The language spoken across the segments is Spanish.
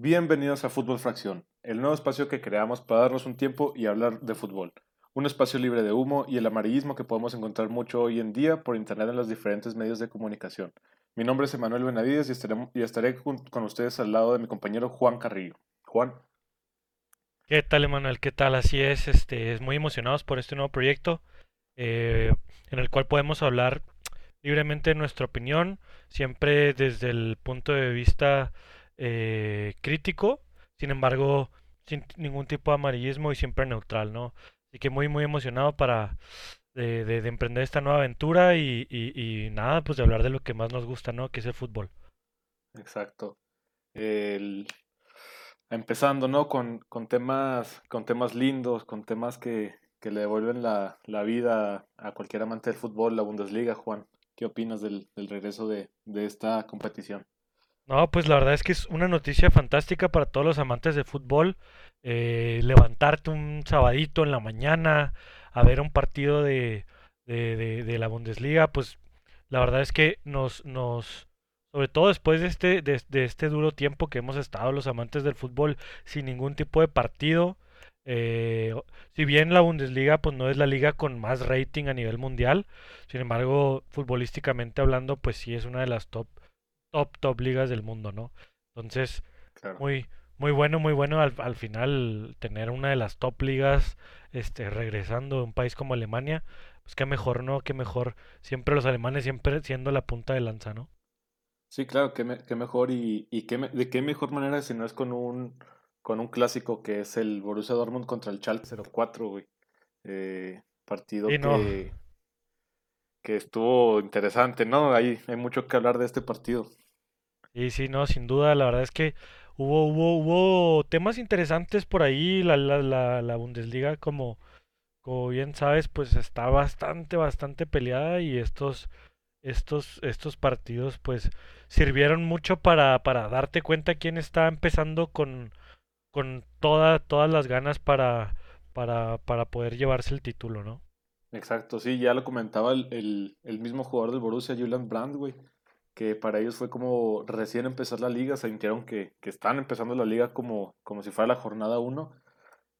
Bienvenidos a Fútbol Fracción, el nuevo espacio que creamos para darnos un tiempo y hablar de fútbol. Un espacio libre de humo y el amarillismo que podemos encontrar mucho hoy en día por internet en los diferentes medios de comunicación. Mi nombre es Emanuel Benavides y estaré, con ustedes al lado de mi compañero Juan Carrillo. Juan. ¿Qué tal, Emanuel? ¿Qué tal? Así es, este, muy emocionados por este nuevo proyecto eh, en el cual podemos hablar libremente nuestra opinión, siempre desde el punto de vista eh, crítico, sin embargo, sin ningún tipo de amarillismo y siempre neutral, ¿no? Así que muy, muy emocionado para de, de, emprender esta nueva aventura y, y, nada, pues de hablar de lo que más nos gusta, ¿no? Que es el fútbol. Exacto. El... Empezando, ¿no? Con, con, temas, con temas lindos, con temas que, que le devuelven la, la, vida a cualquier amante del fútbol, la Bundesliga, Juan. ¿Qué opinas del, del regreso de, de, esta competición? No, pues la verdad es que es una noticia fantástica para todos los amantes de fútbol. Eh, levantarte un sabadito en la mañana a ver un partido de, de, la Bundesliga, pues la verdad es que nos, nos sobre todo después de este, de, este duro tiempo que hemos estado los amantes del fútbol sin ningún tipo de partido, eh, si bien la Bundesliga pues no es la liga con más rating a nivel mundial, sin embargo, futbolísticamente hablando, pues sí es una de las top, top, top ligas del mundo, ¿no? Entonces, muy, muy bueno, muy bueno al, al, final tener una de las top ligas este, regresando de un país como Alemania, pues qué mejor, ¿no? Qué mejor, siempre los alemanes siempre siendo la punta de lanza, ¿no? Sí, claro, qué, qué mejor y, y qué, de qué mejor manera si no es con un con un clásico que es el Borussia Dortmund contra el Schalke 04, güey. Eh, partido que, que estuvo interesante, ¿no? Hay, hay mucho que hablar de este partido. Sí, sí, no, sin duda, la verdad es que hubo, hubo, hubo temas interesantes por ahí, la, la, la, la Bundesliga, como, como bien sabes, pues está bastante, bastante peleada y estos, estos, estos partidos, pues, sirvieron mucho para, para darte cuenta quién está empezando con, con toda, todas las ganas para, para, para poder llevarse el título, ¿no? Exacto, sí, ya lo comentaba el, el, mismo jugador del Borussia, Julian Brandt, güey, que para ellos fue como recién empezar la liga, se sintieron que, que están empezando la liga como, como si fuera la jornada 1,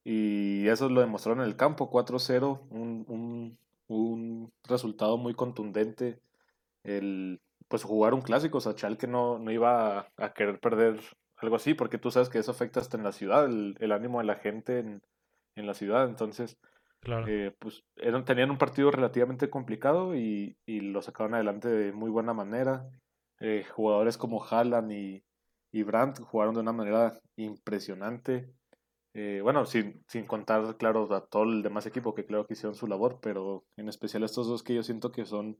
y eso lo demostraron en el campo, 4-0, un, un, un, resultado muy contundente, el, pues jugar un clásico, o sea, Chalke no, no iba a, querer perder algo así, porque tú sabes que eso afecta hasta en la ciudad, el, ánimo de la gente en, la ciudad. Entonces, eh, pues eran, tenían un partido relativamente complicado y, lo sacaron adelante de muy buena manera. Eh, jugadores como Haaland y, y Brandt jugaron de una manera impresionante. Eh, bueno, sin, sin contar, claro, a todo el demás equipo que creo que hicieron su labor, pero en especial estos dos que yo siento que son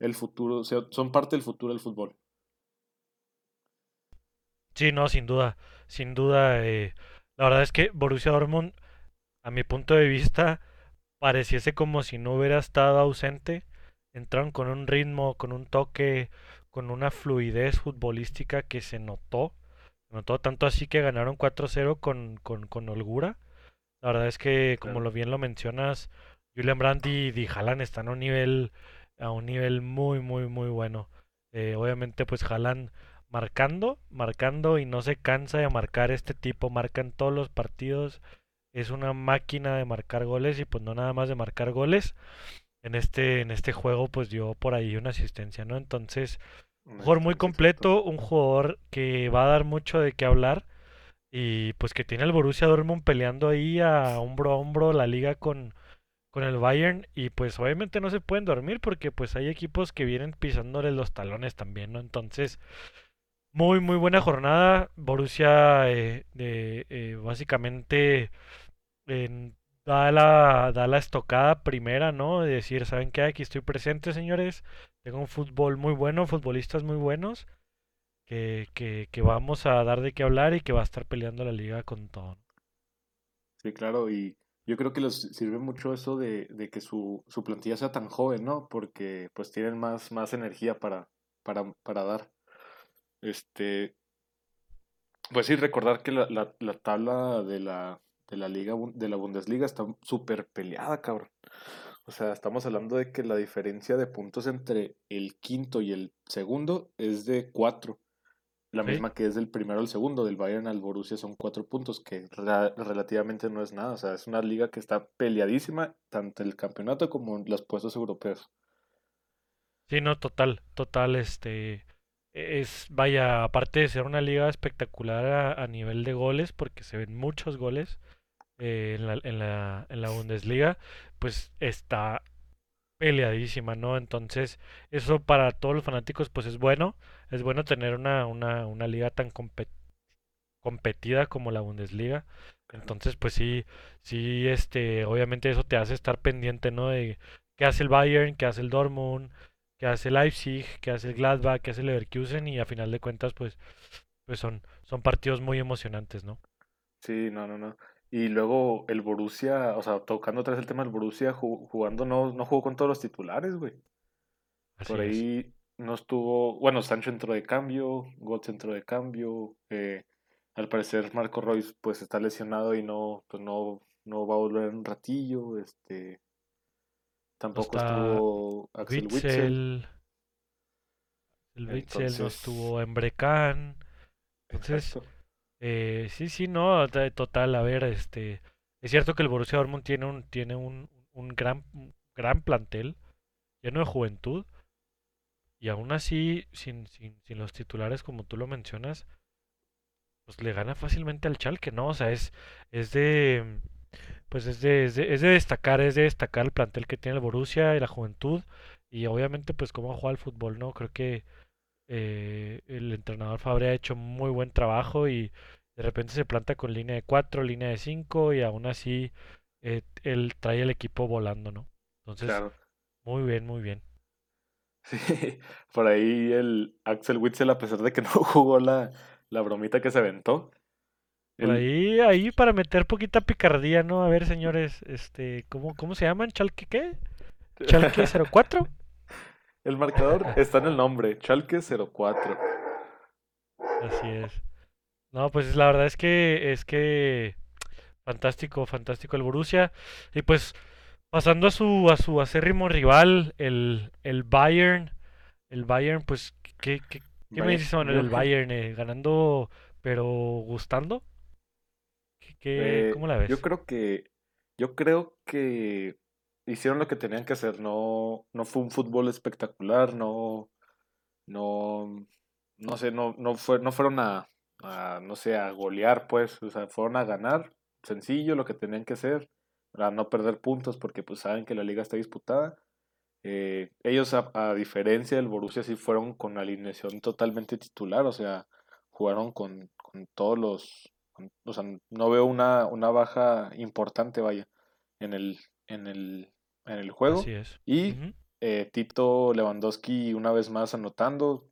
el futuro, o sea, son parte del futuro del fútbol. Sí, no, sin duda, sin duda. La verdad es que Borussia Dortmund, a mi punto de vista, pareciese como si no hubiera estado ausente. Entraron con un ritmo, con un toque, con una fluidez futbolística que se notó. Se notó tanto así que ganaron 4-0 con, con, con, holgura. La verdad es que, como lo bien lo mencionas, Julian Brandt y, y Haaland están a un nivel, a un nivel muy, muy, muy bueno. Eh, obviamente, pues Haaland marcando, marcando y no se cansa de marcar este tipo, marca en todos los partidos, es una máquina de marcar goles y pues no nada más de marcar goles. En este, en este juego pues dio por ahí una asistencia, ¿no? Entonces, un jugador muy completo, un jugador que va a dar mucho de qué hablar y pues que tiene el Borussia Dortmund peleando ahí a hombro a hombro la liga con, con el Bayern y pues obviamente no se pueden dormir porque pues hay equipos que vienen pisándoles los talones también, ¿no? Entonces, muy, muy buena jornada. Borussia eh, eh, básicamente da, la, da la estocada primera, ¿no? De decir, ¿saben qué? Aquí estoy presente, señores. Tengo un fútbol muy bueno, futbolistas muy buenos. Que, que, que vamos a dar de qué hablar y que va a estar peleando la liga con todo. Sí, claro, y yo creo que les sirve mucho eso de, de que su, su, plantilla sea tan joven, ¿no? Porque pues tienen más, más energía para, para, para dar. Este, pues sí, recordar que la, la, la tabla de la, de la liga de la Bundesliga está súper peleada, cabrón. O sea, estamos hablando de que la diferencia de puntos entre el quinto y el segundo es de cuatro. la misma que es del primero al segundo, del Bayern al Borussia son cuatro puntos, que relativamente no es nada. O sea, es una liga que está peleadísima, tanto el campeonato como en los puestos europeos. Sí, no, total, total, este es, vaya, aparte de ser una liga espectacular a, nivel de goles, porque se ven muchos goles eh, en, la, en, la, en la Bundesliga, pues está peleadísima, ¿no? Entonces, eso para todos los fanáticos, pues es bueno. Es bueno tener una, una, una liga tan competida como la Bundesliga. Entonces, pues sí, sí, este, obviamente eso te hace estar pendiente, ¿no? De qué hace el Bayern, qué hace el Dortmund, qué hace el Leipzig, qué hace el Gladbach, qué hace el Leverkusen y a final de cuentas, pues, pues son, son partidos muy emocionantes, ¿no? Sí, no, no, no. Y luego el Borussia, o sea, tocando vez el tema del Borussia, jugando no, no jugó con todos los titulares, güey. Por ahí no estuvo, bueno, Sancho entró de cambio, Götze entró de cambio, eh, al parecer Marco Royce pues está lesionado y no, pues no, no va a volver en un ratillo, este, tampoco estuvo Axel Witzel. El Witzel no estuvo en Brecan. Entonces, eh, sí, sí, no, total, a ver, este, es cierto que el Borussia Dortmund tiene un, tiene un, un gran, gran plantel, lleno de juventud, y aún así, sin, sin, sin los titulares como tú lo mencionas, pues le gana fácilmente al Chalke, ¿no? O sea, es, es de, pues es de, es de, es de destacar, es de destacar el plantel que tiene el Borussia y la juventud, y obviamente pues cómo juega el fútbol, ¿no? Creo que eh, el entrenador Fabre ha hecho muy buen trabajo y de repente se planta con línea de 4, línea de 5 y aún así eh, él trae el equipo volando, ¿no? Entonces, muy bien, muy bien. Sí, por ahí el Axel Witzel, a pesar de que no jugó la, la bromita que se aventó. Por ahí, ahí para meter poquita picardía, ¿no? A ver, señores, este, ¿cómo, cómo se llaman? ¿Chalque qué? ¿Chalque 04? El marcador está en el nombre, Chalke 04. Así es. No, pues la verdad es que es que fantástico, fantástico el Borussia y pues pasando a su a su acérrimo rival, el, el Bayern, el Bayern pues ¿qué, qué, qué me dices sobre el Bayern eh, ganando pero gustando? ¿Qué, eh, ¿Cómo la ves? Yo creo que yo creo que hicieron lo que tenían que hacer. No, no fue un fútbol espectacular, no, no, no sé, no, no, fue, no fueron a, no sé, a golear, pues, o sea, fueron a ganar, sencillo, lo que tenían que hacer, para no perder puntos, porque pues saben que la liga está disputada. Eh, ellos, a, diferencia del Borussia, sí fueron con alineación totalmente titular, o sea, jugaron con, con todos los, o sea, no veo una, una baja importante, vaya, en el, en el, en el juego. Así es. Y eh, Tito Lewandowski una vez más anotando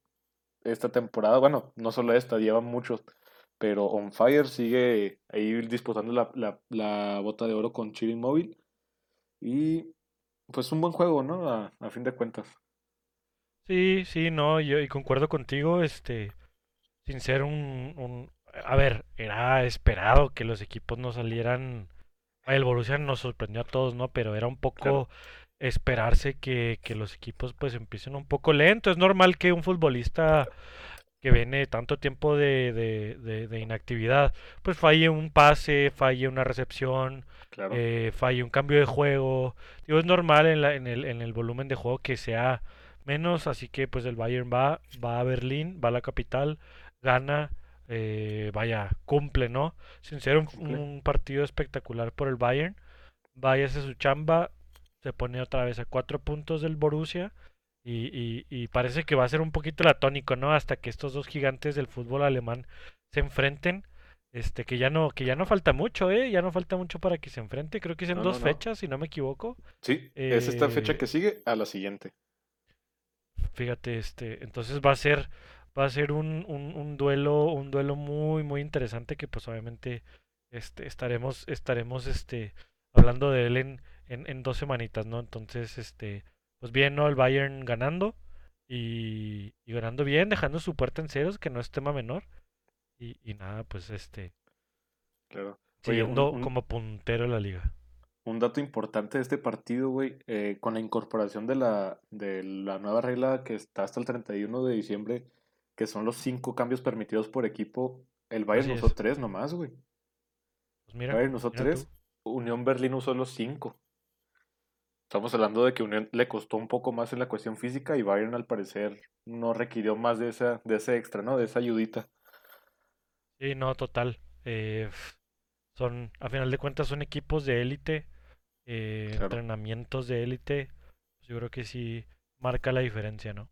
esta temporada. Bueno, no solo esta, lleva muchos. Pero On Fire sigue ahí disputando la, la, la bota de oro con Chirin Móvil. Y pues un buen juego, ¿no? A, a, fin de cuentas. Sí, sí, no, yo y concuerdo contigo, este, sin ser un, un, a ver, era esperado que los equipos no salieran el Borussia nos sorprendió a todos, ¿no? Pero era un poco esperarse que, que, los equipos pues empiecen un poco lento. Es normal que un futbolista que viene tanto tiempo de, de, de, inactividad, pues falle un pase, falle una recepción, eh, falle un cambio de juego. Digo, es normal en, la, en, el, en el volumen de juego que sea menos, así que pues el Bayern va, va a Berlín, va a la capital, gana eh, vaya, cumple, ¿no? Sin ser un, partido espectacular por el Bayern, vaya a su chamba, se pone otra vez a cuatro puntos del Borussia y, y, parece que va a ser un poquito la tónico, ¿no? Hasta que estos dos gigantes del fútbol alemán se enfrenten. Este, que ya no, que ya no falta mucho, eh, ya no falta mucho para que se enfrente, creo que es en dos fechas, si no me equivoco. Sí, es esta fecha que eh, sigue a la siguiente. Fíjate, este, entonces va a ser, va a ser un, un, un, duelo, un duelo muy, muy interesante que pues obviamente este, estaremos, estaremos este, hablando de él en, en, dos semanitas, ¿no? Entonces, este, pues bien, ¿no? El Bayern ganando y, y ganando bien, dejando su puerta en ceros, que no es tema menor. Y, y nada, pues este. Claro. siguiendo como puntero de la liga. Un dato importante de este partido, güey, eh, con la incorporación de la, de la nueva regla que está hasta el 31 de diciembre que son los cinco cambios permitidos por equipo, el Bayern usó tres nomás, güey. Pues mira, Bayern usó tres, Unión Berlín usó los cinco. Estamos hablando de que Unión le costó un poco más en la cuestión física y Bayern al parecer no requirió más de, esa, de ese extra, ¿no? De esa ayudita. Sí, no, total. Eh, son, a final de cuentas, son equipos de élite, eh, entrenamientos de élite. Pues yo creo que sí marca la diferencia, ¿no?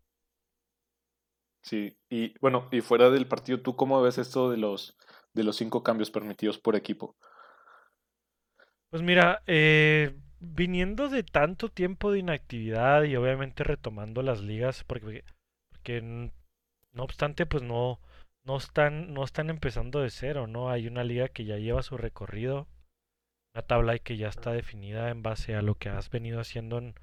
Sí, y bueno, y fuera del partido, ¿tú cómo ves esto de los, de los cinco cambios permitidos por equipo? Pues mira, eh, viniendo de tanto tiempo de inactividad y obviamente retomando las ligas, porque, porque no obstante, pues no, no están, no están empezando de cero, ¿no? Hay una liga que ya lleva su recorrido, una tabla que ya está definida en base a lo que has venido haciendo en,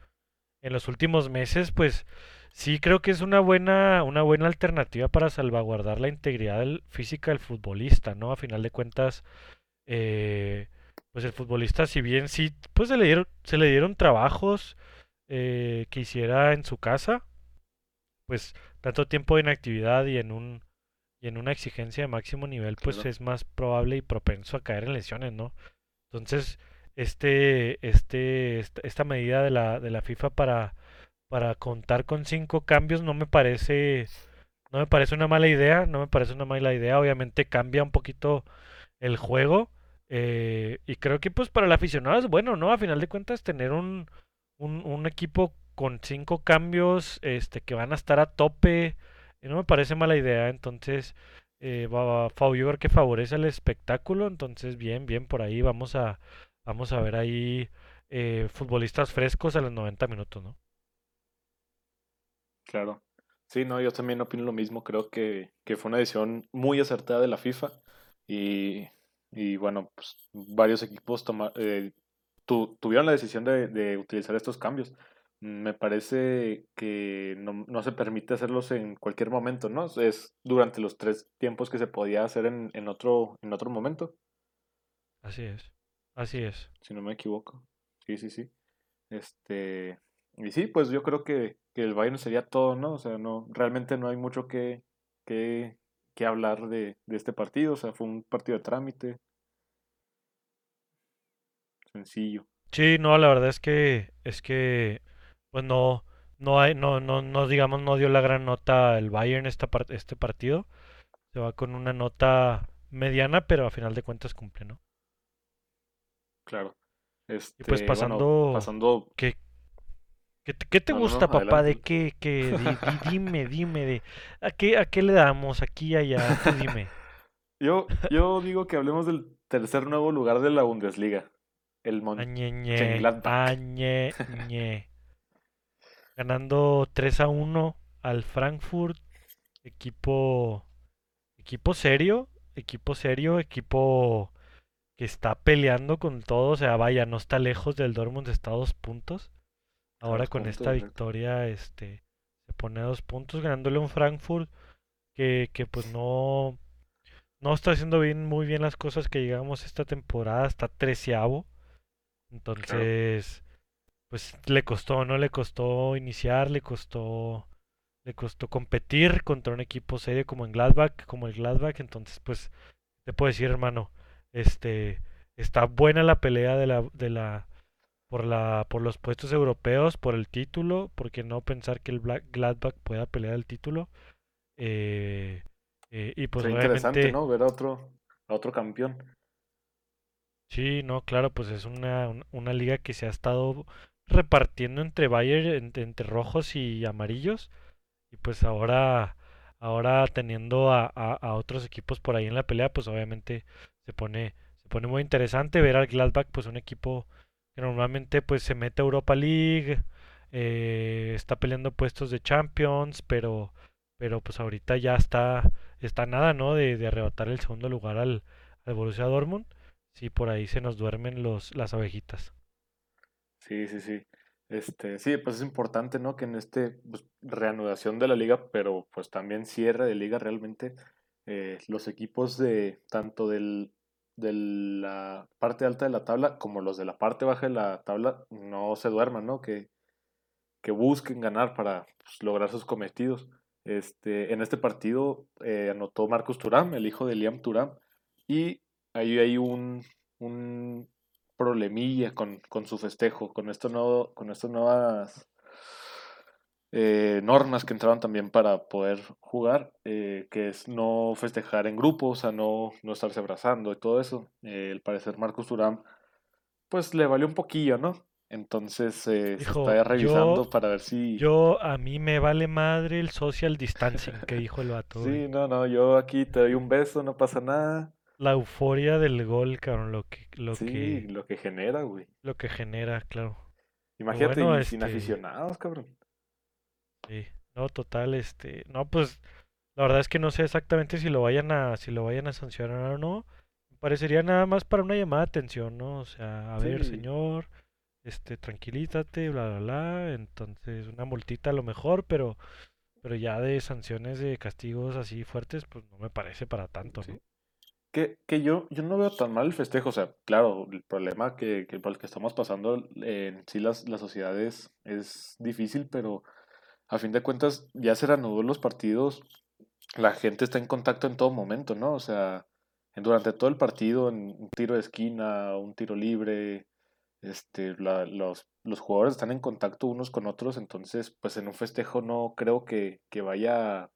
en los últimos meses, pues sí creo que es una buena, una buena alternativa para salvaguardar la integridad física del futbolista, ¿no? A final de cuentas, eh, pues el futbolista, si bien sí, pues se le dieron, se le dieron trabajos eh, que hiciera en su casa, pues tanto tiempo de inactividad y en un y en una exigencia de máximo nivel, pues es más probable y propenso a caer en lesiones, ¿no? Entonces, este, este, esta, medida de la, de la FIFA para, para contar con cinco cambios no me parece, no me parece una mala idea, no me parece una mala idea. Obviamente cambia un poquito el juego, eh, y creo que pues para el aficionado es bueno, ¿no? A final de cuentas tener un, un, equipo con cinco cambios este, que van a estar a tope. no me parece mala idea. Entonces, eh, va, yo creo que favorece el espectáculo. Entonces, bien, bien por ahí. Vamos a, vamos a ver ahí eh, futbolistas frescos a los 90 minutos, ¿no? Claro. Sí, no, yo también opino lo mismo. Creo que, que fue una decisión muy acertada de la FIFA. Y y bueno, pues varios equipos eh, tuvieron la decisión de, utilizar estos cambios. Me parece que no, se permite hacerlos en cualquier momento, ¿no? Es durante los tres tiempos que se podía hacer en, otro, en otro momento. Así es, así es. Si no me equivoco. Sí, sí, sí. Este, y sí, pues yo creo que, que el Bayern sería todo, ¿no? O sea, no, realmente no hay mucho que, que, que hablar de, este partido. O sea, fue un partido de trámite. Sencillo. Sí, no, la verdad es que es que pues no no hay no no no digamos no dio la gran nota el Bayern esta este partido. Se va con una nota mediana, pero a final de cuentas cumple, ¿no? Claro. y pues este, pasando, pasando ¿qué, ¿Qué, te gusta, papá? ¿De qué? qué dime, dime, de, ¿a, qué, ¿a qué le damos aquí y allá? dime. Yo, yo digo que hablemos del tercer nuevo lugar de la Bundesliga. El Mönchengladbach. Ganando 3 a 1 al Frankfurt. Equipo, equipo serio, equipo serio, equipo que está peleando con todo. O sea, vaya, no está lejos del Dortmund, está a dos puntos. Ahora con esta victoria este se pone a dos puntos ganándole un Frankfurt que, que pues no no está haciendo bien muy bien las cosas que llegamos esta temporada, está treceavo. Entonces, pues le costó, ¿no? Le costó iniciar, le costó le costó competir contra un equipo serio como en Gladbach, como el Gladbach, entonces pues te puedo decir, hermano, este está buena la pelea de la de la por, la, por los puestos europeos, por el título, porque no pensar que el Black Gladbach pueda pelear el título. Eh, eh, y pues interesante, ¿no? Ver a otro, a otro campeón. Sí, no, claro, pues es una, una liga que se ha estado repartiendo entre Bayern, entre, rojos y amarillos. Y pues ahora, ahora teniendo a, a, a, otros equipos por ahí en la pelea, pues obviamente se pone, se pone muy interesante ver al Gladbach, pues un equipo normalmente pues se mete a Europa League, eh, está peleando puestos de Champions, pero, pero pues ahorita ya está, está nada, ¿no? De, arrebatar el segundo lugar al, al Borussia Dortmund. Sí, por ahí se nos duermen los, las abejitas. Sí, sí, sí. Este, sí, pues es importante, ¿no? Que en este pues, reanudación de la liga, pero pues también cierre de liga realmente, eh, los equipos de tanto del de la parte alta de la tabla como los de la parte baja de la tabla no se duerman, ¿no? Que, que busquen ganar para pues, lograr sus cometidos. Este, en este partido eh, anotó Marcus Turam, el hijo de Liam Turam, y ahí hay un, un problemilla con, con, su festejo, con, con estas nuevas eh, normas que entraron también para poder jugar, eh, que es no festejar en grupos, o sea, no, no estarse abrazando y todo eso. Eh, al parecer Marcus Turam, pues le valió un poquillo, ¿no? Entonces se está revisando para ver si... Yo, a mí me vale madre el social distancing que dijo el vato. sí, no, no, yo aquí te doy un beso, no pasa nada. La euforia del gol, cabrón, lo que... Lo sí, que, lo que genera, güey. Lo que genera, claro. Imagínate, sin este aficionados, cabrón. Sí, no, total, este, no, pues la verdad es que no sé exactamente si lo vayan a, si lo vayan a sancionar o no. Parecería nada más para una llamada de atención, ¿no? O sea, a ver, señor, este, tranquilízate, bla, bla, bla. Entonces, una multita a lo mejor, pero, pero ya de sanciones de castigos así fuertes, pues no me parece para tanto, ¿no? Que, que yo, yo no veo tan mal el festejo, o sea, claro, el problema que, que por el que estamos pasando en sí las, las sociedades es difícil, pero a fin de cuentas ya se reanudó los partidos, la gente está en contacto en todo momento, ¿no? O sea, durante todo el partido, en un tiro de esquina, un tiro libre, este, los, los jugadores están en contacto unos con otros, entonces, pues en un festejo no creo que, que vaya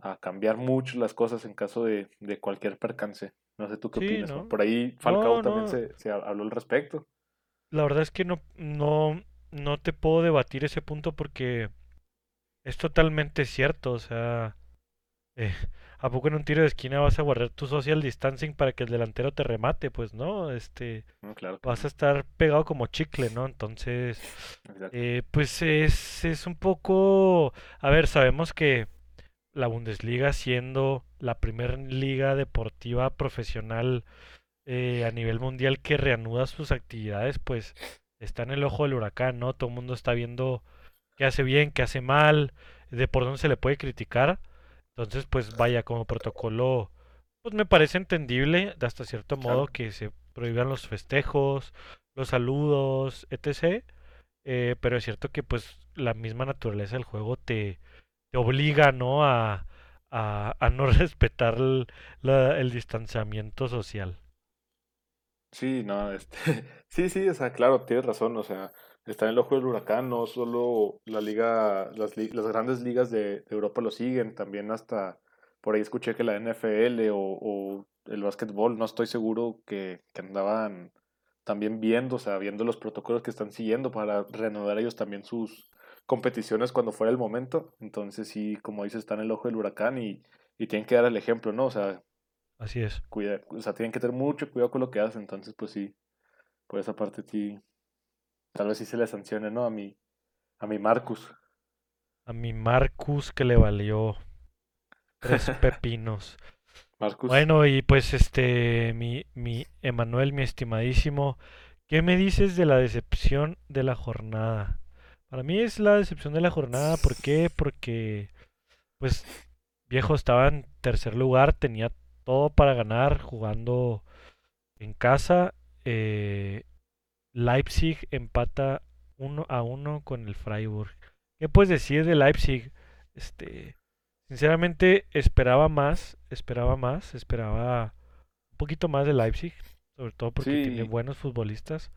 a, cambiar mucho las cosas en caso de, de cualquier percance. No sé tú qué opinas. Por ahí Falcao también Se, se, habló al respecto. La verdad es que no, no, no te puedo debatir ese punto porque es totalmente cierto, o sea, eh, ¿a poco en un tiro de esquina vas a guardar tu social distancing para que el delantero te remate? Pues no, este, vas a estar pegado como chicle, ¿no? Entonces, eh, pues es, es un poco, a ver, sabemos que la Bundesliga siendo la primera liga deportiva profesional eh, a nivel mundial que reanuda sus actividades, pues está en el ojo del huracán, ¿no? Todo el mundo está viendo qué hace bien, qué hace mal, de por dónde se le puede criticar. Entonces, pues vaya, como protocolo, pues me parece entendible de hasta cierto modo que se prohíban los festejos, los saludos, etc. Eh, pero es cierto que pues la misma naturaleza del juego te, te obliga, ¿no? A, a, a no respetar el, el distanciamiento social. Sí, no, este, sí, sí, o sea, claro, tienes razón, o sea, está en el ojo del huracán, no solo la liga, las, las grandes ligas de, Europa lo siguen, también hasta por ahí escuché que la NFL o, el básquetbol, no estoy seguro que, que, andaban también viendo, o sea, viendo los protocolos que están siguiendo para reanudar ellos también sus competiciones cuando fuera el momento. Entonces sí, como dices, está en el ojo del huracán y, y tienen que dar el ejemplo, ¿no? O sea, así es. Cuida, o sea, tienen que tener mucho cuidado con lo que hacen, entonces pues sí, por esa parte sí, Tal vez sí se le sancione, ¿no? A mi, a mi Marcus. A mi Marcus que le valió tres pepinos. Marcus. Bueno, y pues este, mi, mi Emanuel, mi estimadísimo, ¿qué me dices de la decepción de la jornada? Para mí es la decepción de la jornada, ¿por qué? Porque, pues, viejo estaba en tercer lugar, tenía todo para ganar jugando en casa. Eh, Leipzig empata 1 a 1 con el Freiburg. ¿Qué puedes decir de Leipzig? Este, sinceramente esperaba más, esperaba más, esperaba un poquito más de Leipzig, sobre todo porque tiene buenos futbolistas.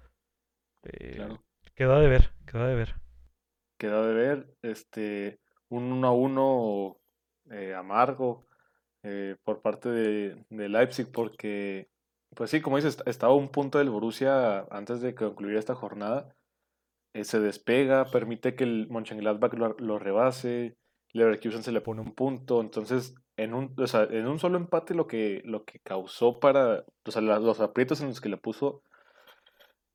Eh, Quedó de ver, quedó de ver. Quedó de ver, este, un 1 a 1 eh, amargo eh, por parte de, de Leipzig porque pues sí, como dices, estaba un punto del Borussia antes de concluir esta jornada. Eh, se despega, permite que el Mönchengladbach lo, lo rebase, Leverkusen se le pone un punto, entonces en un, o sea, en un solo empate lo que, lo que causó para, o sea, los aprietos en los que le puso,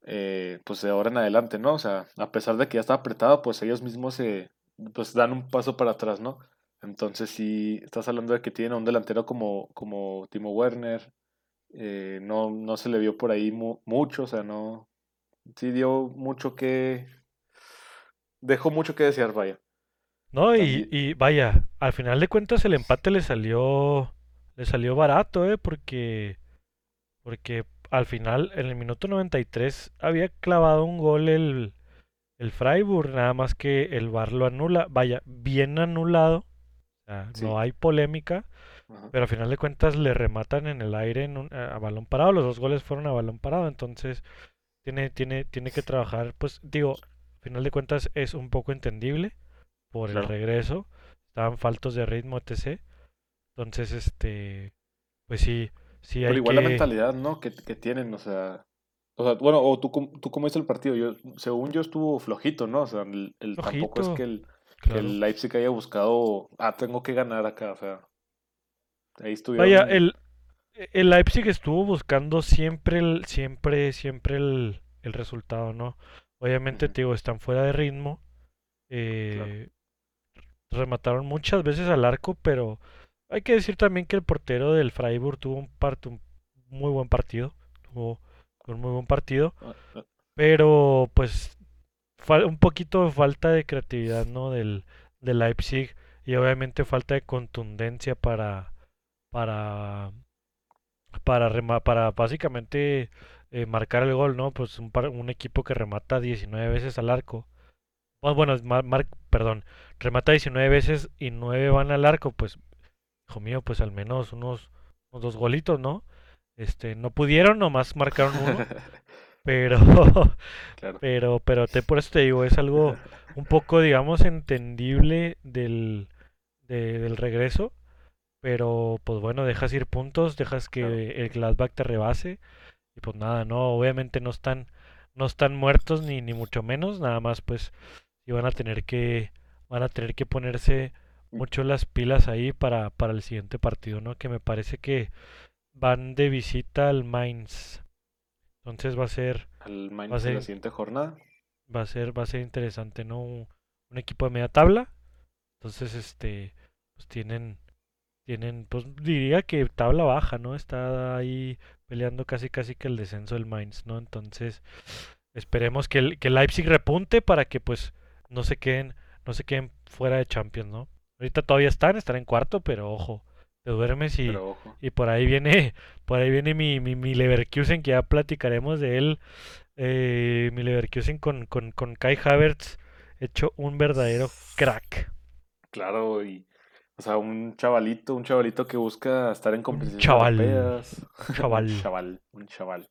eh, pues de ahora en adelante, ¿no? O sea, a pesar de que ya está apretado, pues ellos mismos se, pues dan un paso para atrás, ¿no? Entonces si estás hablando de que tienen a un delantero como, como Timo Werner, eh, no, no se le vio por ahí mucho, o sea, no. Sí dio mucho que. Dejó mucho que desear, vaya. No, y, y, vaya, al final de cuentas el empate le salió. Le salió barato, ¿eh? Porque. Porque al final, en el minuto 93, había clavado un gol el, el Freiburg, nada más que el VAR lo anula. Vaya, bien anulado, No hay polémica, pero a final de cuentas le rematan en el aire en a balón parado. Los dos goles fueron a balón parado, entonces tiene, tiene, tiene que trabajar. Pues digo, a final de cuentas es un poco entendible por el regreso. Estaban faltos de ritmo, etc. Entonces, este, pues sí, sí hay Pero igual la mentalidad, ¿no? Que, que tienen, o sea, o sea, bueno, o tú, tú cómo viste el partido. Yo, según yo estuvo flojito, ¿no? O sea, el, tampoco es que el, el, Leipzig haya buscado, ah, tengo que ganar acá, o sea, ahí estuvieron. Vaya, el, el Leipzig estuvo buscando siempre, el, siempre, siempre el, el resultado, ¿no? Obviamente, te digo, están fuera de ritmo. Eh, remataron muchas veces al arco, pero hay que decir también que el portero del Freiburg tuvo un, un muy buen partido. Tuvo un muy buen partido. Ah, ah. Pero pues un poquito de falta de creatividad, ¿no? Del, del Leipzig y obviamente falta de contundencia para para para para básicamente eh, marcar el gol, ¿no? Pues un, un equipo que remata 19 veces al arco. Bueno, perdón, remata 19 veces y 9 van al arco, pues hijo mío, pues al menos unos, unos dos golitos, ¿no? Este, no pudieron, nomás marcaron uno. pero, pero, pero te, por eso te digo, es algo un poco, digamos, entendible del, del regreso. Pero, pues bueno, dejas ir puntos, dejas que el Gladbach te rebase. Y pues nada, no, obviamente no están, no están muertos ni, ni mucho menos, nada más pues y van a tener que, van a tener que ponerse mm. mucho las pilas ahí para, para el siguiente partido, ¿no? Que me parece que van de visita al Mainz. Entonces va a ser. Al Mainz la siguiente jornada. Va a ser, va a ser interesante, ¿no? Un, equipo de media tabla. Entonces, este. Pues tienen. Tienen, pues diría que tabla baja, ¿no? Está ahí peleando casi casi que el descenso del Mainz, ¿no? Entonces, esperemos que el, que Leipzig repunte para que pues no se queden, no se queden fuera de Champions, ¿no? Ahorita todavía están, están en cuarto, pero ojo, te duermes y, y por ahí viene por ahí viene mi, mi, mi, Leverkusen que ya platicaremos de él. Eh, mi Leverkusen con, con, con Kai Havertz hecho un verdadero crack. Claro y o sea un chavalito un chavalito que busca estar en competiciones chaval un chaval. Un chaval un chaval.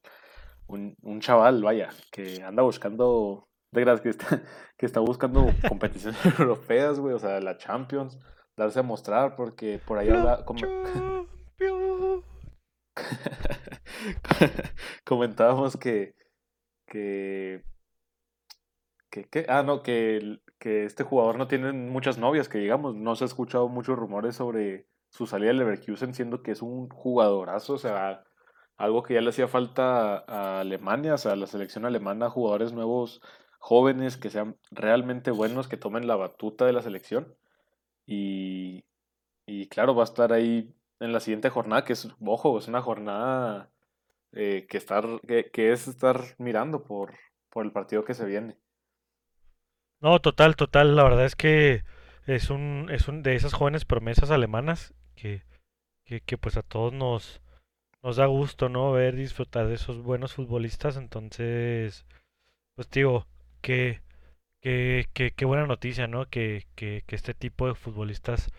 Un, un chaval vaya que anda buscando de que está, que está buscando competiciones europeas güey o sea la Champions darse a mostrar porque por ahí comentábamos que que, que, ah no que, que este jugador no tiene muchas novias que digamos no se ha escuchado muchos rumores sobre su salida de Leverkusen siendo que es un jugadorazo o sea algo que ya le hacía falta a Alemania o sea a la selección alemana jugadores nuevos jóvenes que sean realmente buenos que tomen la batuta de la selección y, y claro, va a estar ahí en la siguiente jornada, que es, ojo, es una jornada eh, que, estar, que, es estar mirando por, por el partido que se viene. No, total, total. La verdad es que es un, es un de esas jóvenes promesas alemanas que, que, que pues a todos nos, nos da gusto, ¿no? Ver disfrutar de esos buenos futbolistas. Entonces, pues digo, que Qué, buena noticia, ¿no? Que, que, este tipo de futbolistas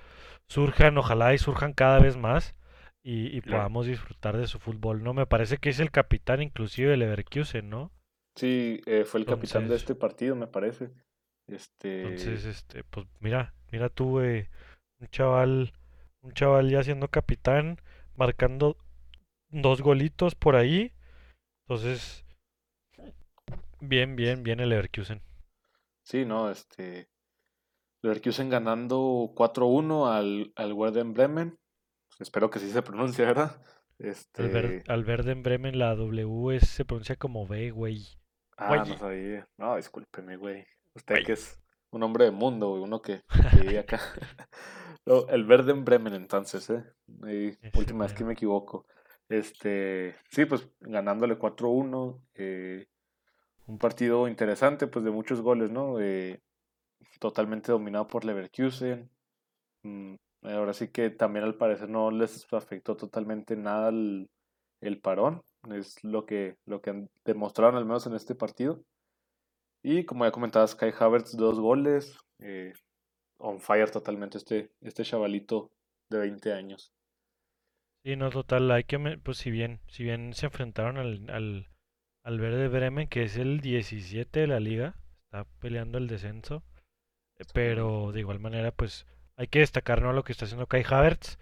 surjan, ojalá y surjan cada vez más y, podamos disfrutar de su fútbol, ¿no? Me parece que es el capitán inclusive del Leverkusen, ¿no? Sí, eh, fue el capitán de este partido, me parece. Este... Entonces, este, pues mira, mira tú, un chaval, un chaval ya siendo capitán, marcando dos golitos por ahí. Entonces, bien, bien, bien el Leverkusen. Sí, no, este. Leverkusen ganando 4-1 al, al Werder Bremen. Espero que sí se pronuncie, ¿verdad? Este... Al, Werder Bremen la W se pronuncia como B, güey. Ah, no sabía. No, discúlpeme, güey. Usted que es un hombre de mundo, güey, uno que, vive acá. el Werder Bremen, entonces, ¿eh? última vez que me equivoco. Este, sí, pues ganándole 4-1. Eh, un partido interesante, pues de muchos goles, ¿no? Totalmente dominado por Leverkusen. Mm, ahora sí que también al parecer no les afectó totalmente nada el, parón. Es lo que, lo que demostraron al menos en este partido. Y como ya comentabas, Kai Havertz dos goles. Eh, on fire totalmente este, este chavalito de 20 años. Sí, no, total, hay que, pues si bien, si bien se enfrentaron al, al, al Verde Bremen, que es el 17 de la liga, está peleando el descenso, eh, pero de igual manera, pues hay que destacar, ¿no? Lo que está haciendo Kai Havertz,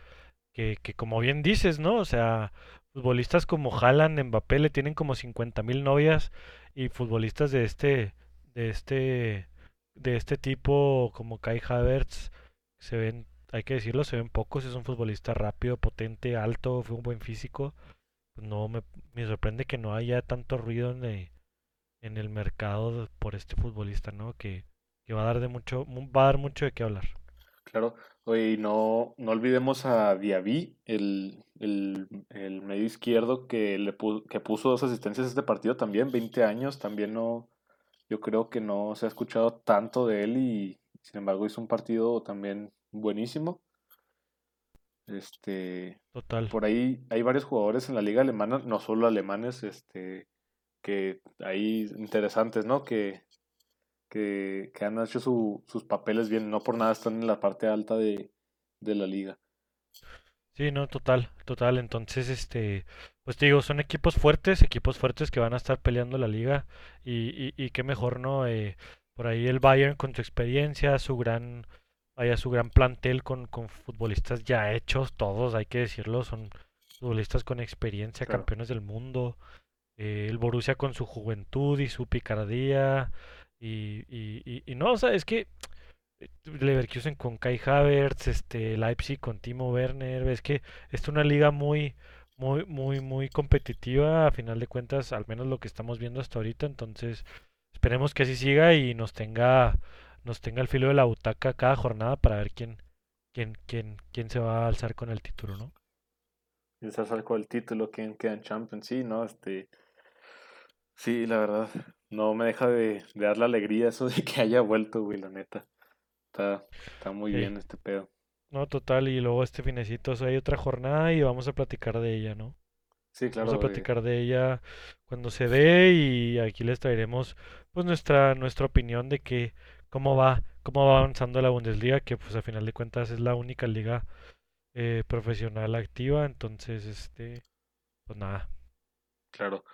que, que como bien dices, ¿no? O sea, futbolistas como Haaland, Mbappé le tienen como 50 mil novias y futbolistas de este, de este, de este tipo como Kai Havertz se ven, hay que decirlo, se ven pocos, es un futbolista rápido, potente, alto, fue un buen físico. Pues no me, me sorprende que no haya tanto ruido en el, en el mercado por este futbolista, ¿no? Que, que va a dar de mucho, va a dar mucho de qué hablar. Claro, oye, no, no olvidemos a Diaby, el, el, el medio izquierdo que, le que puso dos asistencias a este partido también, 20 años, también no, yo creo que no se ha escuchado tanto de él y sin embargo hizo un partido también buenísimo. Este, Total. por ahí hay varios jugadores en la liga alemana, no solo alemanes, este, que hay interesantes, ¿no? Que, que, que han hecho su, sus papeles bien, no por nada están en la parte alta de, de la liga. Sí, no, total, total. Entonces, este, pues te digo, son equipos fuertes, equipos fuertes que van a estar peleando la liga y, y, y qué mejor, ¿no? Eh, por ahí el Bayern con su experiencia, su gran, vaya, su gran plantel con, con futbolistas ya hechos, todos, hay que decirlo, son futbolistas con experiencia, Claro. campeones del mundo. eh, el Borussia con su juventud y su picardía y, y, y, y no, o sea, es que eh, Leverkusen con Kai Havertz, este, Leipzig con Timo Werner, es que es una liga muy, muy, muy, muy competitiva, a final de cuentas, al menos lo que estamos viendo hasta ahorita, entonces esperemos que así siga y nos tenga, nos tenga el filo de la butaca cada jornada para ver quién, quién, quién, quién se va a alzar con el título, ¿no? Y se sacó el título, quién queda en Champions, sí, ¿no? Este, sí, la verdad, no me deja de, de dar la alegría eso de que haya vuelto, güey, la neta. Está, está muy Sí. bien este pedo. No, total, y luego este finecito, o sea, hay otra jornada y vamos a platicar de ella, ¿no? Sí, Vamos a claro, platicar de ella cuando se dé y aquí les traeremos pues nuestra nuestra opinión de que cómo va cómo va avanzando la Bundesliga, que pues a final de cuentas es la única liga eh, profesional activa, entonces este pues nada. claro.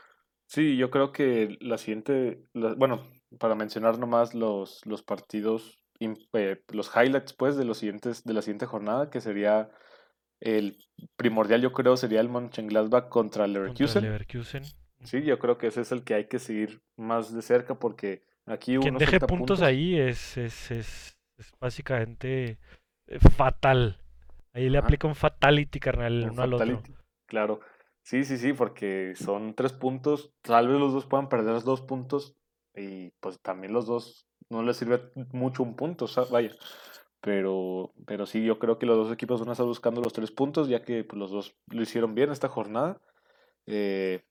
Sí, yo creo que la siguiente, la- bueno, para mencionar nomás los, los partidos, eh, los highlights, pues, de los siguientes, de la siguiente jornada, que sería el primordial, yo creo, sería el Mönchengladbach contra el Contra Leverkusen. Leverkusen. Sí, yo creo que ese es el que hay que seguir más de cerca porque aquí Quien deje puntos puntos. ahí es, es, es, es básicamente eh, fatal. Ahí le aplica un fatality, carnal, un uno al otro. fatality. Claro. Sí, sí, sí, porque son tres puntos. Tal vez los dos puedan perder los dos puntos y pues también los dos no les sirve mucho un punto, o sea, vaya. Pero, pero sí, yo creo que los dos equipos van a estar buscando los tres puntos, ya que pues, los dos lo hicieron bien esta jornada. Eh,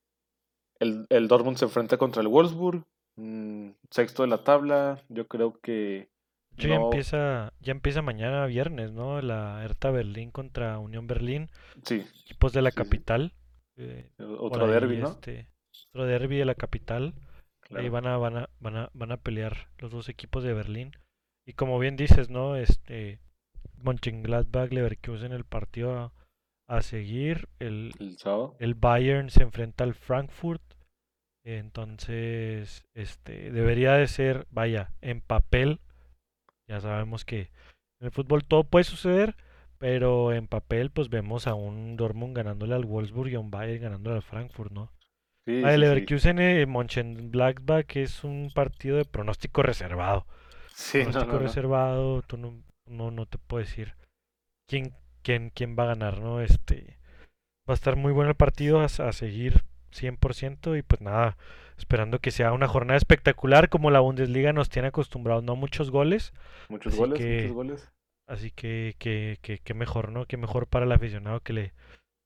el, el Dortmund se enfrenta contra el Wolfsburg, mm, sexto de la tabla. Yo creo que ya empieza, ya empieza mañana viernes, ¿no? La Hertha Berlín contra Unión Berlín, Sí, equipos de la sí, sí. capital. eh, por Otro derby, ¿no? este, otro derby de la capital. Ahí van a, van a, van a, van a pelear los dos equipos de Berlín. Y como bien dices, ¿no? Este, Mönchengladbach, Leverkusen, el partido a, a seguir. El, El sábado. el Bayern se enfrenta al Frankfurt. Entonces, este, debería de ser, vaya, en papel. Ya sabemos que en el fútbol todo puede suceder, pero en papel, pues vemos a un Dortmund ganándole al Wolfsburg y a un Bayern ganándole al Frankfurt, ¿no? Sí, Ah, el sí, sí. Leverkusen eh, Mönchengladbach es un partido de pronóstico reservado. Sí, Pronóstico no, no. reservado, tú no, no, no te puedo decir quién, quién, quién va a ganar, ¿no? Este, va a estar muy bueno el partido a, a seguir 100% y pues nada, esperando que sea una jornada espectacular como la Bundesliga nos tiene acostumbrados, no muchos goles, Muchos así goles, muchos que, goles. así que, que, que, que mejor, ¿no? Que mejor para el aficionado que le,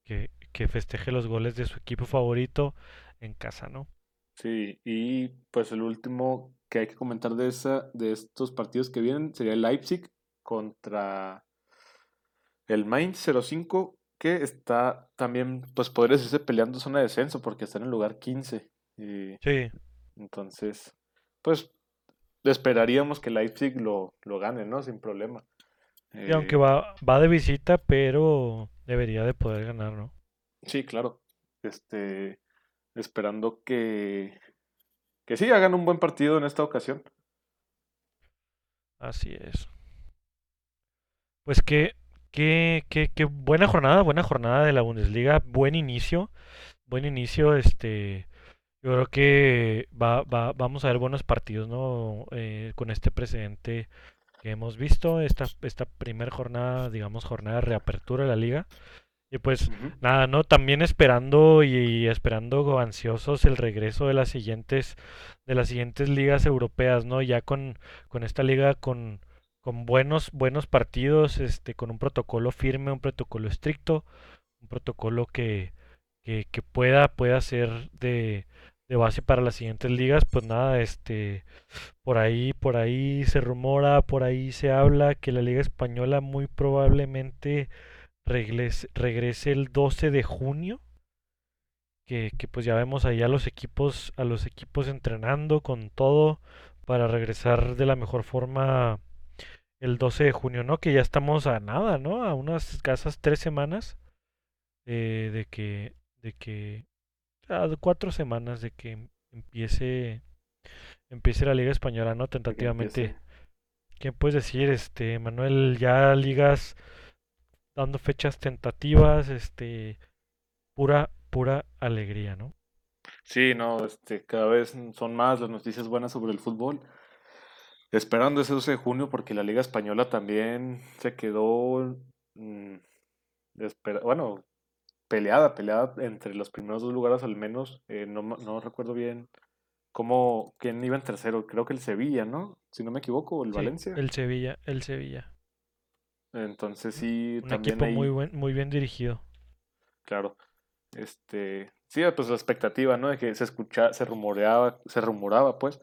que, que festeje los goles de su equipo favorito en casa, ¿no? Sí, y pues el último que hay que comentar de esa, de estos partidos que vienen sería el Leipzig contra el Mainz 05, que está también, pues podría decirse peleando zona de descenso porque está en el lugar 15. Y Sí, entonces, pues esperaríamos que Leipzig lo, lo gane, ¿no? Sin problema. Y aunque va, va de visita, pero debería de poder ganar, ¿no? Sí, claro. Este, esperando que, que sí hagan un buen partido en esta ocasión. Así es. Pues qué, qué, qué, qué buena jornada, buena jornada de la Bundesliga, buen inicio, buen inicio, este, yo creo que va, va, vamos a ver buenos partidos, ¿no? Eh, con este precedente que hemos visto, esta, esta primera jornada, digamos, jornada de reapertura de la liga. Y pues nada, ¿no? También esperando y, esperando ansiosos el regreso de las siguientes, de las siguientes ligas europeas, ¿no? Ya con, con esta liga con, con buenos, buenos partidos, este, con un protocolo firme, un protocolo estricto, un protocolo que, que, que pueda, pueda ser de, de base para las siguientes ligas, pues nada, este, por ahí, por ahí se rumora, por ahí se habla que la Liga Española muy probablemente regrese, el 12 de junio. Que, pues ya vemos ahí a los equipos, a los equipos entrenando con todo para regresar de la mejor forma el 12 de junio, ¿no? Que ya estamos a nada, ¿no? A unas escasas tres semanas eh, de que, de que, a cuatro semanas de que empiece, empiece la Liga Española, ¿no? Tentativamente. ¿Qué puedes decir, este, Manuel? Ya ligas dando fechas tentativas, este, pura, pura alegría, ¿no? Sí, no, este, cada vez son más las noticias buenas sobre el fútbol. Esperando ese 12 de junio porque la Liga Española también se quedó, mm, bueno, peleada, peleada entre los primeros dos lugares al menos. Eh, no, no recuerdo bien cómo, quién iba en tercero. Creo que el Sevilla, ¿no? Si no me equivoco, el Valencia. El Sevilla, el Sevilla. Entonces sí, un equipo muy buen, muy bien dirigido. Claro. Este, sí, pues la expectativa, ¿no? De que se escuchaba, se rumoreaba, se rumoraba, pues,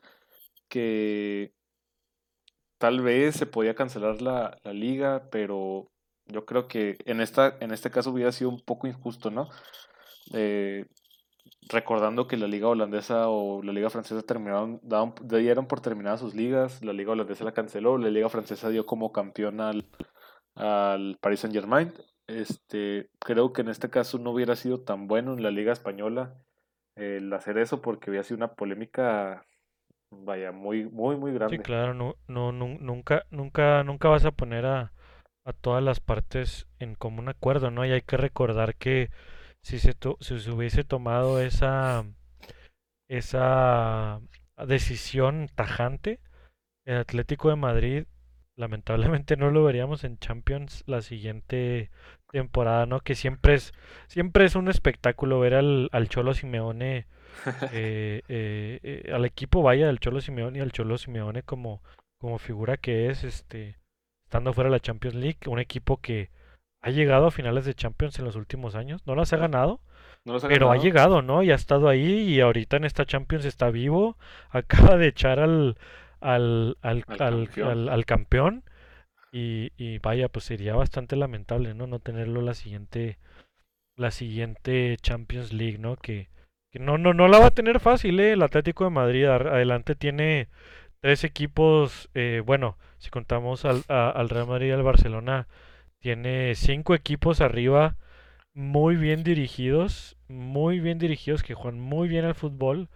que tal vez se podía cancelar la, la liga, pero yo creo que en esta, en este caso hubiera sido un poco injusto, ¿no? Eh, recordando que la liga holandesa o la liga francesa terminaron, dieron por terminadas sus ligas, la liga holandesa la canceló, la liga francesa dio como campeón al, al Paris Saint Germain. Este, creo que en este caso no hubiera sido tan bueno en la Liga Española el hacer eso porque hubiera sido una polémica vaya muy muy muy grande. Sí, claro, no, no, nunca nunca nunca vas a poner a, a todas las partes en común acuerdo, ¿no? Y hay que recordar que si se si se hubiese tomado esa esa decisión tajante, el Atlético de Madrid lamentablemente no lo veríamos en Champions la siguiente temporada, ¿no? Que siempre es, siempre es un espectáculo ver al, al Cholo Simeone, eh, eh, eh, al equipo vaya del Cholo Simeone y al Cholo Simeone como, como figura que es, este, estando fuera de la Champions League, un equipo que ha llegado a finales de Champions en los últimos años, no las ha ganado, pero ha llegado, ¿no? Y ha estado ahí y ahorita en esta Champions está vivo, acaba de echar al al, al, al, campeón. Y, y, vaya, pues sería bastante lamentable, ¿no? No tenerlo la siguiente, la siguiente Champions League, ¿no? Que, que no, no, no la va a tener fácil, ¿eh? El Atlético de Madrid adelante tiene tres equipos, eh, bueno, si contamos al, al Real Madrid y al Barcelona, tiene cinco equipos arriba muy bien dirigidos, muy bien dirigidos, que juegan muy bien al fútbol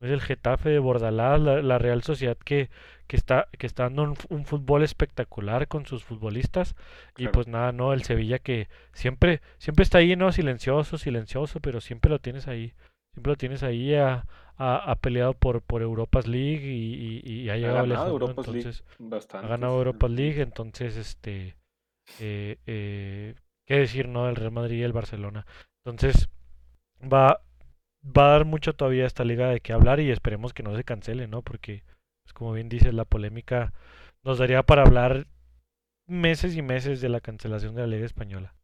es el Getafe de Bordalás, la, Real Sociedad que, que, está, que está dando un, fútbol espectacular con sus futbolistas. Y pues nada, no, el Sevilla que siempre, siempre está ahí, ¿no? Silencioso, silencioso, pero siempre lo tienes ahí. Siempre lo tienes ahí, ha, peleado por, por Europas League y, ha llegado lejos. Entonces, ha ganado Europas League, entonces, este, eh, eh, qué decir, ¿no? Del Real Madrid y el Barcelona. Entonces, va, va a dar mucho todavía esta liga de qué hablar y esperemos que no se cancele, ¿no? Porque, pues, como bien dices, la polémica nos daría para hablar meses y meses de la cancelación de la liga española.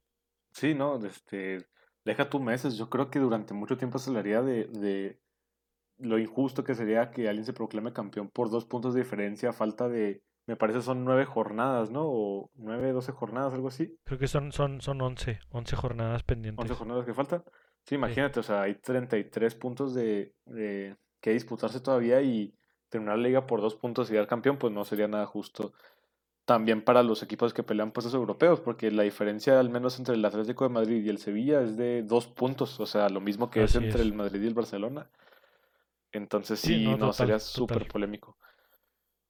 Sí, no, este, deja tú meses. Yo creo que durante mucho tiempo se hablaría de, de lo injusto que sería que alguien se proclame campeón por dos puntos de diferencia falta de, me parece son nueve jornadas, ¿no? O nueve, doce jornadas, algo así. Creo que son, son, son once, once jornadas pendientes. Once jornadas que faltan. Sí, imagínate, o sea, hay 33 puntos de, que disputarse todavía y terminar la liga por dos puntos y dar campeón, pues no sería nada justo. También para los equipos que pelean puestos europeos, porque la diferencia al menos entre el Atlético de Madrid y el Sevilla es de dos puntos, o sea, lo mismo que es entre el Madrid y el Barcelona. Entonces sí, no, sería súper polémico.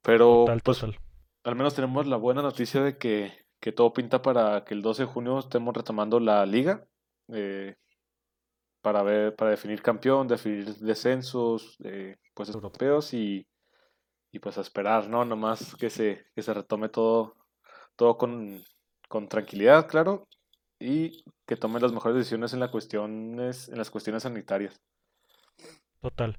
Pero pues, al menos tenemos la buena noticia de que, que, todo pinta para que el 12 de junio estemos retomando la liga. Eh, para ver, para definir campeón, definir descensos, eh, pues europeos y y pues a esperar, ¿no? Nomás que se, que se retome todo, todo con, tranquilidad, claro, y que tomen las mejores decisiones en, la cuestiones, en las cuestiones sanitarias. Total,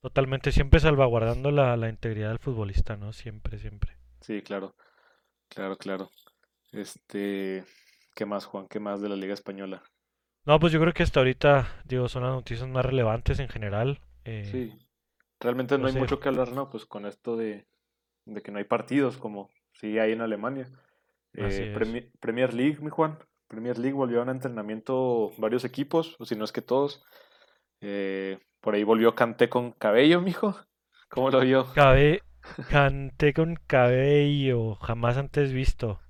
totalmente, siempre salvaguardando la, la integridad del futbolista, ¿no? Siempre, siempre. Sí, claro, claro, claro. Este, ¿qué más, Juan? ¿Qué más de la Liga Española? No, pues yo creo que hasta ahorita, digo, son las noticias más relevantes en general. Eh, sí. Realmente no hay mucho que hablar, ¿no? Pues con esto de, que no hay partidos como sí hay en Alemania. Eh, Premier, League, mi Juan. Premier League volvió a un entrenamiento varios equipos, o si no es que todos. Eh, por ahí volvió Canté con cabello, mijo. ¿Cómo lo vio? Cabe... Canté con cabello, jamás antes visto.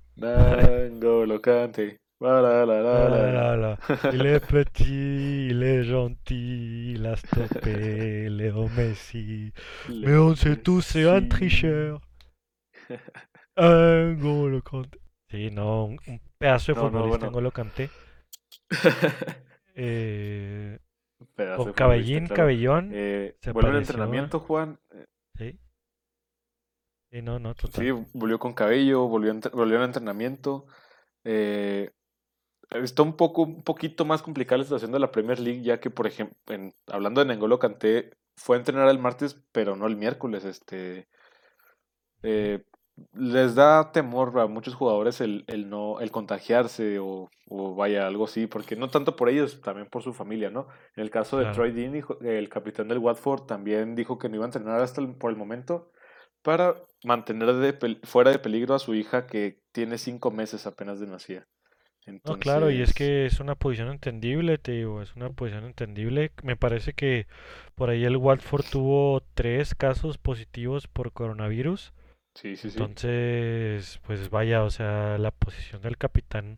lo cante. Il est petit, il est gentil, il a stoppé Léo Messi. Mais on sait tous, c'est un tricheur. Un golo Kanté. Sí, no, un, pedazo de no, futbolista, no, bueno. Kanté. eh, con cabellín, cabellón. Eh, vuelve al entrenamiento, Juan. Sí. Sí, no, no, total. Sí, volvió con cabello, volvió, volvió al entrenamiento. Eh, Está un poco, un poquito más complicada la situación de la Premier League, ya que, por ejemplo, en, hablando de Nengolo Kanté, fue a entrenar el martes, pero no el miércoles. Este, eh, les da temor a muchos jugadores el, el no, el contagiarse o, o, vaya algo así, porque no tanto por ellos, también por su familia, ¿no? En el caso de Troy Dean, el capitán del Watford, también dijo que no iba a entrenar hasta por el momento para mantener de, fuera de peligro a su hija que tiene cinco meses apenas de nacida. No, claro, y es que es una posición entendible, te digo, es una posición entendible. Me parece que por ahí el Watford tuvo tres casos positivos por coronavirus. Sí, sí, sí. Entonces, pues vaya, o sea, la posición del capitán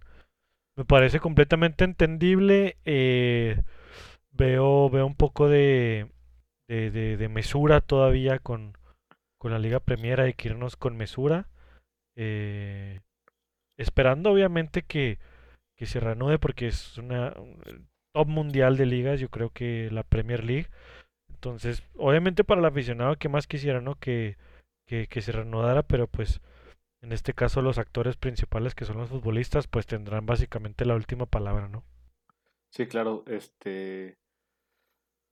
me parece completamente entendible. Eh, veo, veo un poco de, de, de, mesura todavía con, con la Liga Premier, hay que irnos con mesura. Eh, esperando obviamente que que se reanude porque es una top mundial de ligas, yo creo que la Premier League. Entonces, obviamente para el aficionado que más quisiera, ¿no? Que, que, se reanudara, pero pues en este caso los actores principales que son los futbolistas, pues tendrán básicamente la última palabra, ¿no? Sí, claro, este...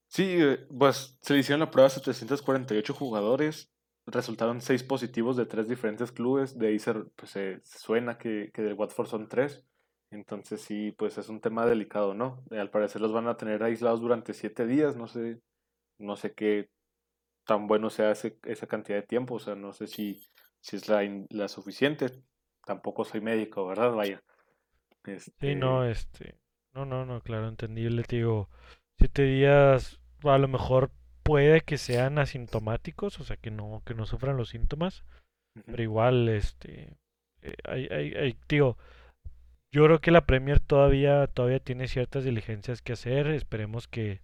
Sí, eh, pues se le hicieron la prueba a 748 jugadores, resultaron 6 positivos de tres diferentes clubes, de ahí se, pues, se suena que, que del Watford son 3. Entonces sí, pues es un tema delicado, ¿no? Al parecer los van a tener aislados durante siete días, no sé, no sé qué tan bueno sea esa cantidad de tiempo, o sea, no sé si, si es la, la suficiente. Tampoco soy médico, ¿verdad? Vaya. Sí, no, este, este, no, no, no, claro, entendible, te digo, siete días, a lo mejor puede que sean asintomáticos, o sea, que no, que no sufran los síntomas, pero igual, este, eh, hay, hay, hay, digo, yo creo que la Premier todavía, todavía tiene ciertas diligencias que hacer. Esperemos que,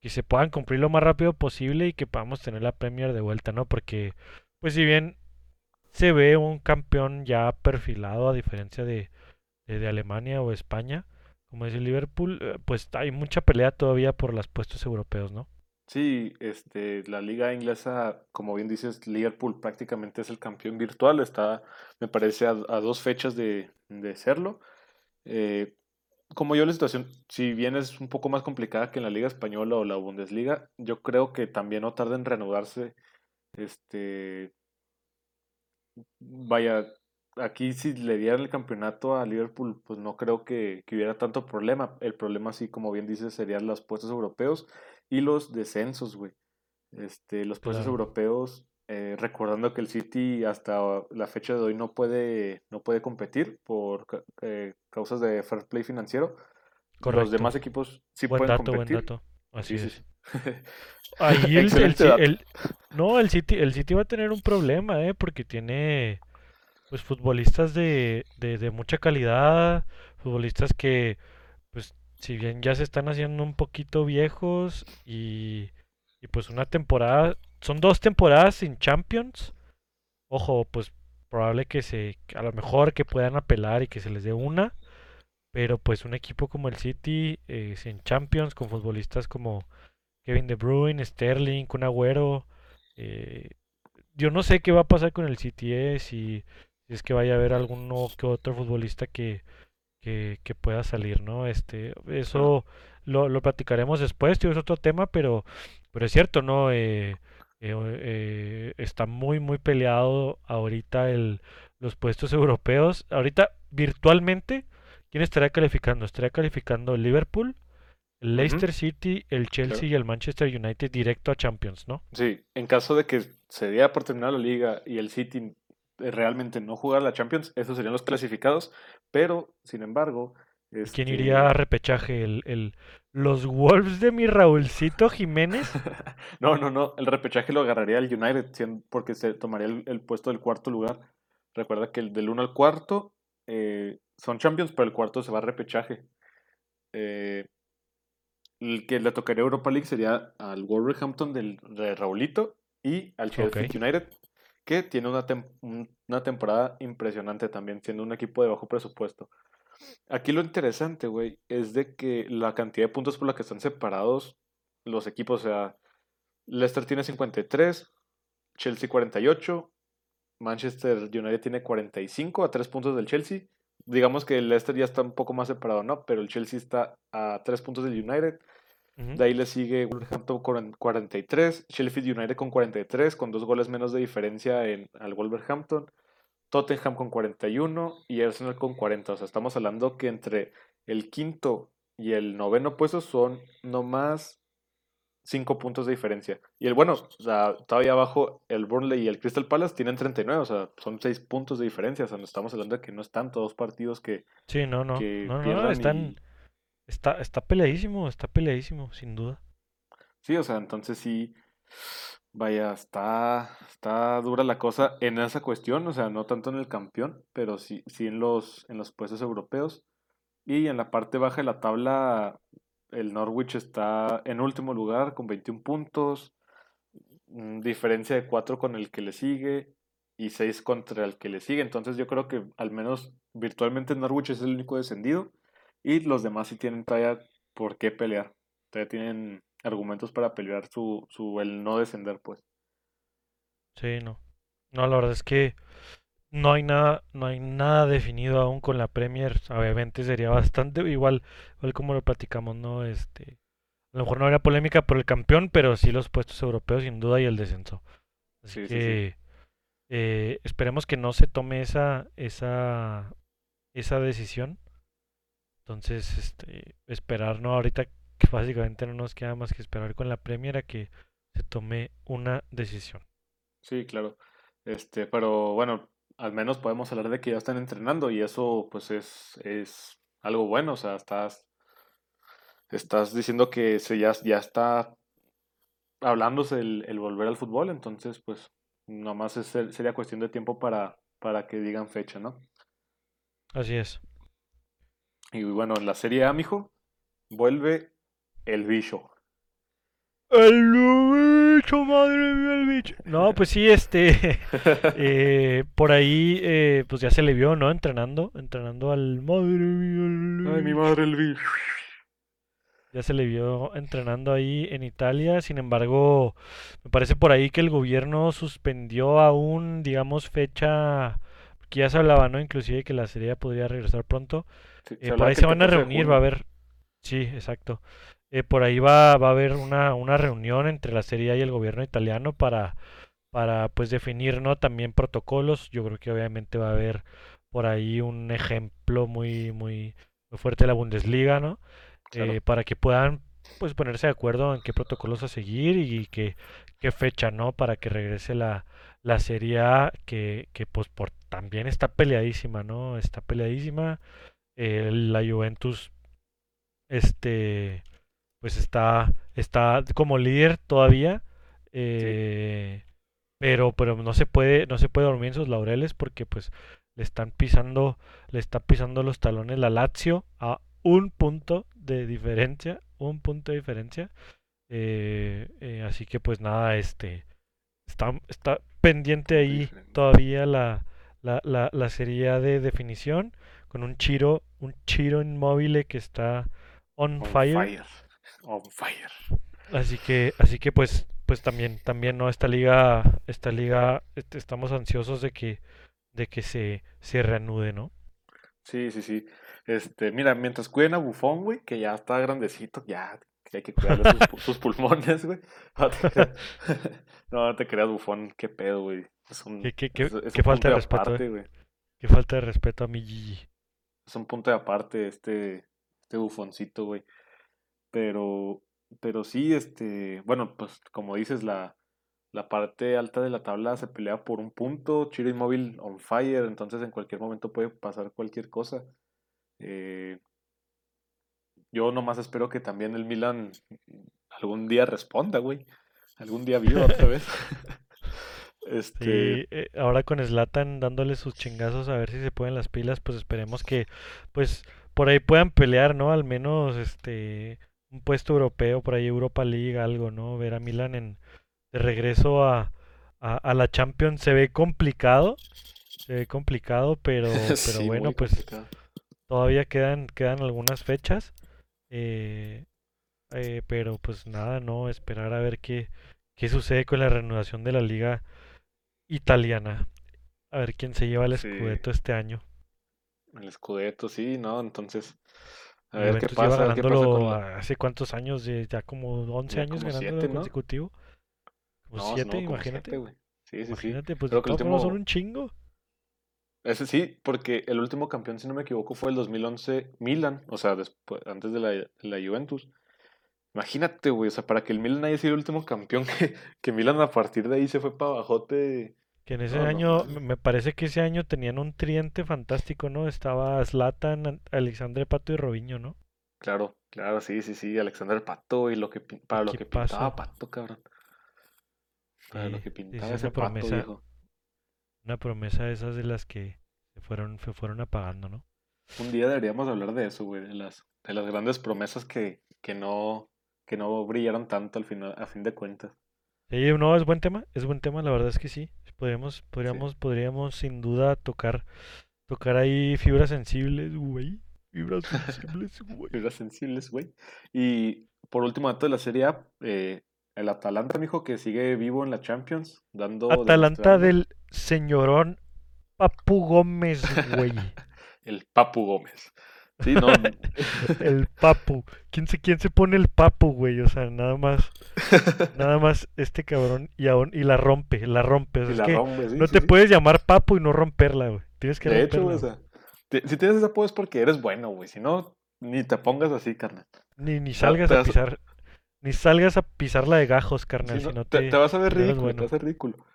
que se puedan cumplir lo más rápido posible y que podamos tener la Premier de vuelta, ¿no? Porque, pues si bien se ve un campeón ya perfilado a diferencia de, de, Alemania o España, como dice Liverpool, eh, pues hay mucha pelea todavía por los puestos europeos, ¿no? Sí, este, la liga inglesa, como bien dices, Liverpool prácticamente es el campeón virtual, está, me parece, a, a dos fechas de, de serlo. Eh, como yo la situación, si bien es un poco más complicada que en la Liga Española o la Bundesliga, yo creo que también no tarda en reanudarse. Este. Vaya, aquí si le dieran el campeonato a Liverpool, pues no creo que, que hubiera tanto problema. El problema, así como bien dices, serían los puestos europeos y los descensos, güey. Este, los puestos europeos eh, recordando que el City hasta la fecha de hoy no puede, no puede competir por eh, causas de fair play financiero. Los demás equipos sí pueden dato, competir. Buen dato. Así es. Ahí el, no, el City, el City va a tener un problema, eh, porque tiene pues futbolistas de, de, de mucha calidad, futbolistas que pues si bien ya se están haciendo un poquito viejos y, y pues una temporada, son dos temporadas sin Champions, ojo, pues probable que se, a lo mejor que puedan apelar y que se les dé una, pero pues un equipo como el City, eh, sin Champions, con futbolistas como Kevin De Bruyne, Sterling, Kun Agüero, eh, yo no sé qué va a pasar con el City, eh, si, si es que vaya a haber alguno que otro futbolista que, que, que pueda salir, ¿no? Este, eso lo, lo platicaremos después, tío, es otro tema, pero, pero es cierto, ¿no? Eh, eh, eh, está muy, muy peleado ahorita el, los puestos europeos. Ahorita, virtualmente, ¿quién estaría calificando? Estaría calificando el Liverpool, el Leicester City, el Chelsea Claro. y el Manchester United directo a Champions, ¿no? Sí, en caso de que se diera por terminar la liga y el City eh, realmente no jugara la Champions, esos serían los clasificados, pero, sin embargo, ¿Quién iría a este... repechaje? El, el- los Wolves de mi Raúlcito Jiménez. No, no, no, el repechaje lo agarraría el United, porque se tomaría el, el puesto del cuarto lugar. Recuerda que el del 1 al cuarto eh, son Champions, pero el cuarto se va a repechaje. Eh, el que le tocaría Europa League sería al Wolverhampton del, de Raulito y al Sheffield Ok. United, que tiene una, tem- un- una temporada impresionante también, siendo un equipo de bajo presupuesto. Aquí lo interesante, güey, es de que la cantidad de puntos por la que están separados los equipos, o sea, Leicester tiene 53, Chelsea 48, Manchester United tiene 45 a 3 puntos del Chelsea. Digamos que el Leicester ya está un poco más separado, ¿no? Pero el Chelsea está a 3 puntos del United. De ahí le sigue Wolverhampton con 43, Sheffield United con 43, con dos goles menos de diferencia en, al Wolverhampton. Tottenham con 41 y Arsenal con 40. O sea, estamos hablando que entre el quinto y el noveno puesto son nomás 5 puntos de diferencia. Y el bueno, o sea, todavía abajo el Burnley y el Crystal Palace tienen 39, o sea, son 6 puntos de diferencia. O sea, no estamos hablando de que no están todos partidos que, Sí, no, no. que No, no, no, están, y... está, está peleadísimo, está peleadísimo, sin duda. Sí, o sea, entonces sí, vaya, está, está dura la cosa en esa cuestión, o sea, no tanto en el campeón, pero sí, sí en los, en los puestos europeos. Y en la parte baja de la tabla, el Norwich está en último lugar con 21 puntos, mm, diferencia de 4 con el que le sigue y 6 contra el que le sigue. Entonces yo creo que al menos virtualmente Norwich es el único descendido y los demás sí tienen todavía por qué pelear. Todavía tienen argumentos para pelear su, su el no descender, pues. Sí, no. No, la verdad es que no hay nada, no hay nada definido aún con la Premier. Obviamente sería bastante igual, igual como lo platicamos, ¿no? Este, a lo mejor no habría polémica por el campeón, pero sí los puestos europeos sin duda y el descenso. Así Sí, sí, sí. que eh, esperemos que no se tome esa, esa, esa decisión. Entonces, este, esperar, ¿no? Ahorita que básicamente no nos queda más que esperar con la Premier a que se tome una decisión. Sí, claro. Este, pero bueno, al menos podemos hablar de que ya están entrenando y eso pues es, es algo bueno, o sea, estás, estás diciendo que se ya, ya está hablándose el, el volver al fútbol, entonces pues nomás es, sería cuestión de tiempo para, para que digan fecha, ¿no? Así es. Y bueno, en la Serie A, mijo, vuelve el bicho. El bicho, madre mía, el bicho. No, pues sí, este, eh, por ahí, eh, pues ya se le vio, ¿no? Entrenando, entrenando al madre mía, el Ay, mi madre, el bicho. Ya se le vio entrenando ahí en Italia. Sin embargo, me parece por ahí que el gobierno suspendió aún, digamos, fecha, que ya se hablaba, ¿no? Inclusive que la serie podría regresar pronto. Sí, Eh, por ahí se van a 14 de reunir, va a haber, sí, exacto. Eh, por ahí va, va a haber una, una reunión entre la Serie A y el gobierno italiano para, para pues definir, ¿no? También protocolos. Yo creo que obviamente va a haber por ahí un ejemplo muy, muy, muy fuerte de la Bundesliga, ¿no? Claro. Eh, para que puedan pues ponerse de acuerdo en qué protocolos a seguir y qué, qué fecha, ¿no? Para que regrese la, la Serie A que, que pues por, también está peleadísima, ¿no? Está peleadísima. Eh, la Juventus, este, pues está, está como líder todavía. Sí. eh, pero, pero no se puede, no se puede dormir en sus laureles porque pues le están pisando, le está pisando los talones la Lazio a un punto de diferencia, un punto de diferencia. Eh, eh, así que pues nada, este está, está pendiente ahí todavía la, la, la, la serie de definición con un Chiro, un Chiro inmóvil que está on, fire. On fire. Así que, así que pues, pues también, también no esta liga, esta liga, estamos ansiosos de que, de que se, se reanude, ¿no? Sí, sí, sí. Este, mira, mientras cuiden a Bufón, güey, que ya está grandecito, ya que hay que cuidarle sus, pulmones, güey. No, no te creas, Bufón, qué pedo, güey. ¿Qué, qué, qué, falta de respeto, eh. Qué falta de respeto a mi Gigi. Es un punto de aparte este, este bufoncito, güey. Pero, pero sí, este, bueno, pues como dices, la, la parte alta de la tabla se pelea por un punto, Chiro Inmóvil on fire, entonces en cualquier momento puede pasar cualquier cosa. Eh, yo nomás espero que también el Milan algún día responda, güey. Algún día viva otra vez. Este... Eh, ahora con Slatan dándole sus chingazos a ver si se pueden las pilas, pues esperemos que pues por ahí puedan pelear, ¿no? Al menos este un puesto europeo, por ahí Europa League, algo, ¿no? Ver a Milan en de regreso a, a, la Champions se ve complicado, se ve complicado, pero, pero bueno, pues todavía quedan, quedan algunas fechas, eh, eh, pero pues nada, no, esperar a ver qué, qué sucede con la reanudación de la liga italiana. A ver quién se lleva el Scudetto este año. El Scudetto, sí, ¿no? Entonces, a ver qué pasa. ¿Hace cuántos años? Ya como 11 años ganando consecutivo. Como 7, imagínate. sí, sí, imagínate, pues Creo que último... son un chingo. Ese sí, porque el último campeón, si no me equivoco, fue el 2011 Milan, o sea, después, antes de la, la Juventus. Imagínate, güey, o sea, para que el Milan haya sido el último campeón, que, que Milan a partir de ahí se fue para abajote. Que en ese año, me parece que ese año tenían un triente fantástico, ¿no? Estaba Zlatan, Alexandre Pato y Robinho, ¿no? Claro, claro, sí, sí, sí, Alexander Pato y lo que para lo que pintaba Pato, cabrón. Para lo que pintaba ese promesa, Pato, Una promesa de esas de las que se fueron, se fueron apagando, ¿no? Un día deberíamos hablar de eso, güey, de las, de las grandes promesas que, que no, que no brillaron tanto al final, a fin de cuentas. No, es buen tema, es buen tema, la verdad es que sí. Podríamos, podríamos, podríamos sin duda tocar, tocar ahí fibras sensibles, güey. Fibras sensibles, güey. fibras sensibles, güey. Y por último dato de la serie A, eh, el Atalanta, mijo, que sigue vivo en la Champions, dando... Atalanta del señorón Papu Gómez, güey. el Papu Gómez. Sí, no. el papu. ¿Quién se, ¿Quién se pone el papu, güey? O sea, nada más. nada más este cabrón y, aún, y la rompe, la rompe. es que no te puedes llamar papu y no romperla, güey. Tienes que De hecho, o sea, si tienes ese apodo es porque eres bueno, güey. Si no, ni te pongas así, carnal. Ni, ni salgas a pisar. Ni salgas a pisarla de gajos, carnal. si no te, te, vas a ver ridículo, te vas a ver ridículo.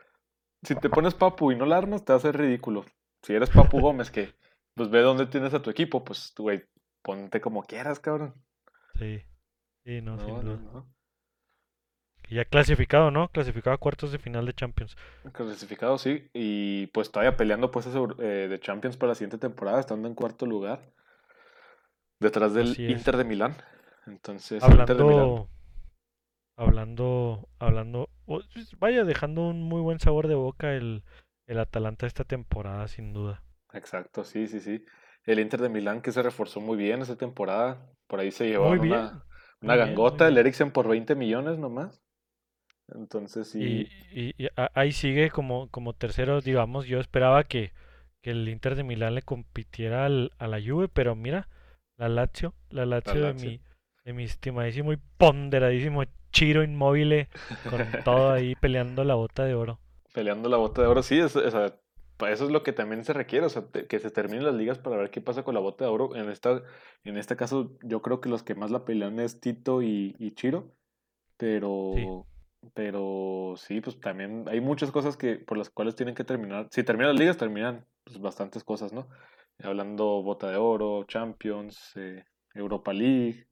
Si te pones papu y no la armas, te vas a ver ridículo. Si eres Papu Gómez, que pues ve dónde tienes a tu equipo, pues tú, güey, ponte como quieras, cabrón. Sí, sí, no, sin duda. ya clasificado, ¿no? Clasificado a cuartos de final de Champions. Clasificado, sí. Y pues todavía peleando puestos eh, de Champions para la siguiente temporada, estando en cuarto lugar. Detrás del Inter de Milán. Entonces, hablando, Inter de Milán. hablando, hablando, vaya dejando un muy buen sabor de boca el, el Atalanta esta temporada, sin duda. Exacto, sí, sí, sí. El Inter de Milán que se reforzó muy bien esa temporada. Por ahí se llevó una, una gangota, el Eriksen por 20 millones nomás. Entonces sí. Y, y, ahí sigue como, como tercero, digamos, yo esperaba que, que el Inter de Milán le compitiera al, a la Juve, pero mira, la Lazio, la Lazio, De, mi, de mi estimadísimo y ponderadísimo Chiro Inmóvil con todo ahí peleando la bota de oro. Peleando la bota de oro, sí, es, eso es lo que también se requiere, o sea, que se terminen las ligas para ver qué pasa con la bota de oro. En, esta, en este caso, yo creo que los que más la pelean es Tito y, Chiro, pero sí. pero sí, pues también hay muchas cosas que por las cuales tienen que terminar. Si terminan las ligas, terminan pues, bastantes cosas, ¿no? Hablando bota de oro, Champions, eh, Europa League.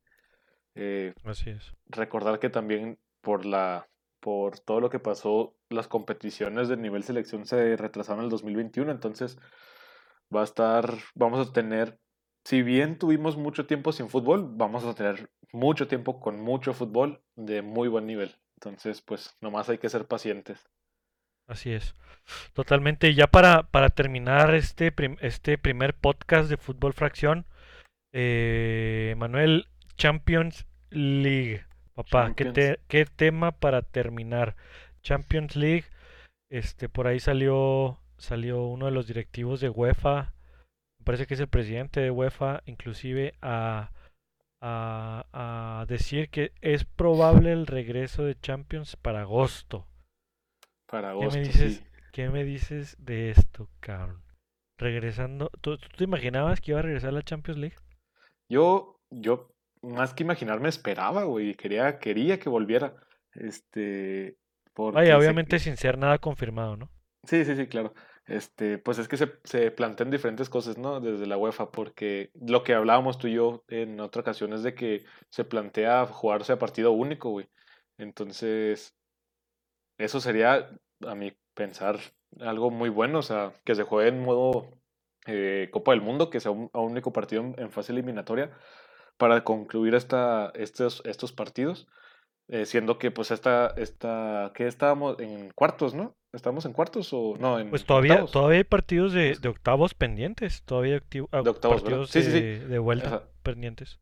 Eh, Así es. Recordar que también por la por todo lo que pasó, las competiciones de nivel selección se retrasaron el 2021, entonces va a estar, vamos a tener, si bien tuvimos mucho tiempo sin fútbol, vamos a tener mucho tiempo con mucho fútbol de muy buen nivel. Entonces, pues nomás hay que ser pacientes. Así es. Totalmente. Ya para, para terminar este, este primer podcast de Fútbol Fracción, eh, Manuel, Champions League. Papá, ¿qué, ¿qué, tema para terminar? Champions League. Este, por ahí salió, salió uno de los directivos de UEFA. Me parece que es el presidente de UEFA, inclusive a, a, a decir que es probable el regreso de Champions para agosto. Para agosto. ¿Qué me dices, ¿qué me dices de esto, cabrón? Regresando, ¿tú, te imaginabas que iba a regresar a la Champions League? Yo, yo, más que imaginarme, esperaba, güey. Quería, quería que volviera. Este. Vaya, obviamente sin ser nada confirmado, ¿no? Sí, sí, sí, claro. Este, pues es que se, se plantean diferentes cosas, ¿no? Desde la UEFA, porque lo que hablábamos tú y yo en otra ocasión es de que se plantea jugarse a partido único, güey. Entonces, eso sería, a mi pensar, algo muy bueno, o sea, que se juegue en modo eh, Copa del Mundo, que sea un, único partido en, fase eliminatoria para concluir esta, estos, estos partidos, eh, siendo que pues esta, esta, que estábamos en cuartos, ¿no? ¿Estamos en cuartos o no? En pues todavía, todavía hay partidos de, de, octavos pendientes, todavía ah, de octavos, partidos sí, sí, sí. de, vuelta pendientes.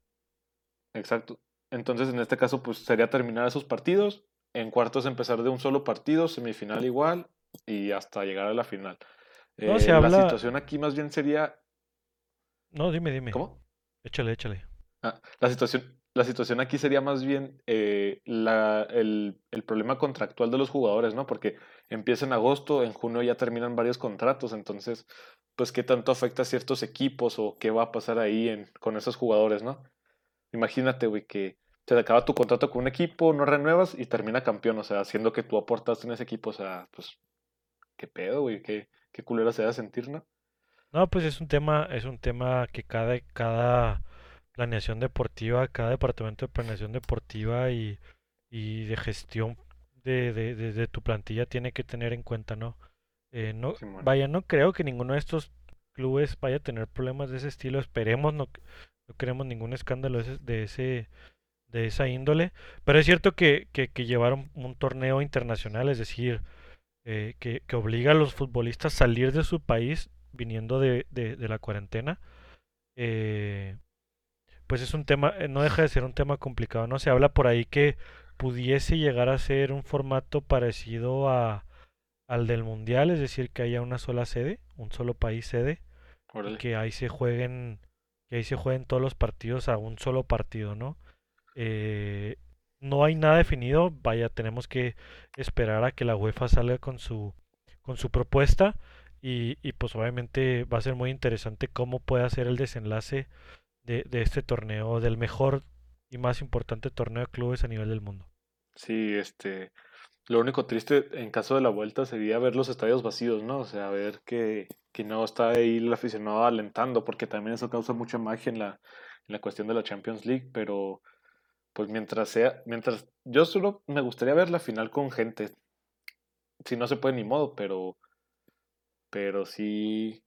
Exacto. Entonces en este caso pues sería terminar esos partidos, en cuartos empezar de un solo partido, semifinal igual y hasta llegar a la final. No, eh, La situación aquí más bien sería... No, dime, dime. ¿Cómo? Échale, échale. Ah, la, situación, la situación aquí sería más bien eh, el, el, problema contractual de los jugadores, ¿no? Porque empieza en agosto, en junio ya terminan varios contratos, entonces, pues, ¿qué tanto afecta a ciertos equipos o qué va a pasar ahí en, con esos jugadores, ¿no? Imagínate, güey, que te acaba tu contrato con un equipo, no renuevas y termina campeón, o sea, haciendo que tú aportaste en ese equipo, o sea, pues, qué pedo, güey, qué, qué culera se da sentir, ¿no? No, pues es un tema, es un tema que cada, cada planeación deportiva, cada departamento de planeación deportiva y, y de gestión de, de, de, tu plantilla tiene que tener en cuenta, ¿no? Eh, no Vaya, no creo que ninguno de estos clubes vaya a tener problemas de ese estilo, esperemos, no, no queremos ningún escándalo de ese de esa índole. Pero es cierto que, que, llevaron un torneo internacional, es decir, eh, que, que, obliga a los futbolistas a salir de su país viniendo de, de, la cuarentena. Eh, pues es un tema, eh, no deja de ser un tema complicado, ¿no? Se habla por ahí que pudiese llegar a ser un formato parecido a, al del mundial, es decir, que haya una sola sede, un solo país sede, y que ahí se jueguen, que ahí se jueguen todos los partidos a un solo partido, ¿no? Eh, no hay nada definido, vaya, tenemos que esperar a que la UEFA salga con su, con su propuesta y, y pues obviamente va a ser muy interesante cómo puede hacer el desenlace de, de este torneo, del mejor y más importante torneo de clubes a nivel del mundo. Sí, este, lo único triste en caso de la vuelta sería ver los estadios vacíos, ¿no? O sea, ver que, que no está ahí el aficionado alentando, porque también eso causa mucha magia en la, en la cuestión de la Champions League, pero pues mientras sea, mientras yo solo me gustaría ver la final con gente. Si no se puede ni modo, pero pero sí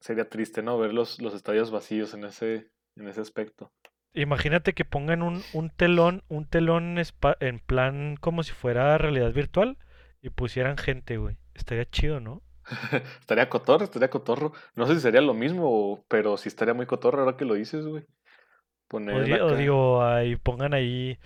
sería triste, ¿no? Ver los, los estadios vacíos en ese en ese aspecto. Imagínate que pongan un, un telón, un telón en plan como si fuera realidad virtual y pusieran gente, güey. Estaría chido, ¿no? estaría cotorro, estaría cotorro. No sé si sería lo mismo, pero sí estaría muy cotorro ahora que lo dices, güey. o, digo, ahí pongan ahí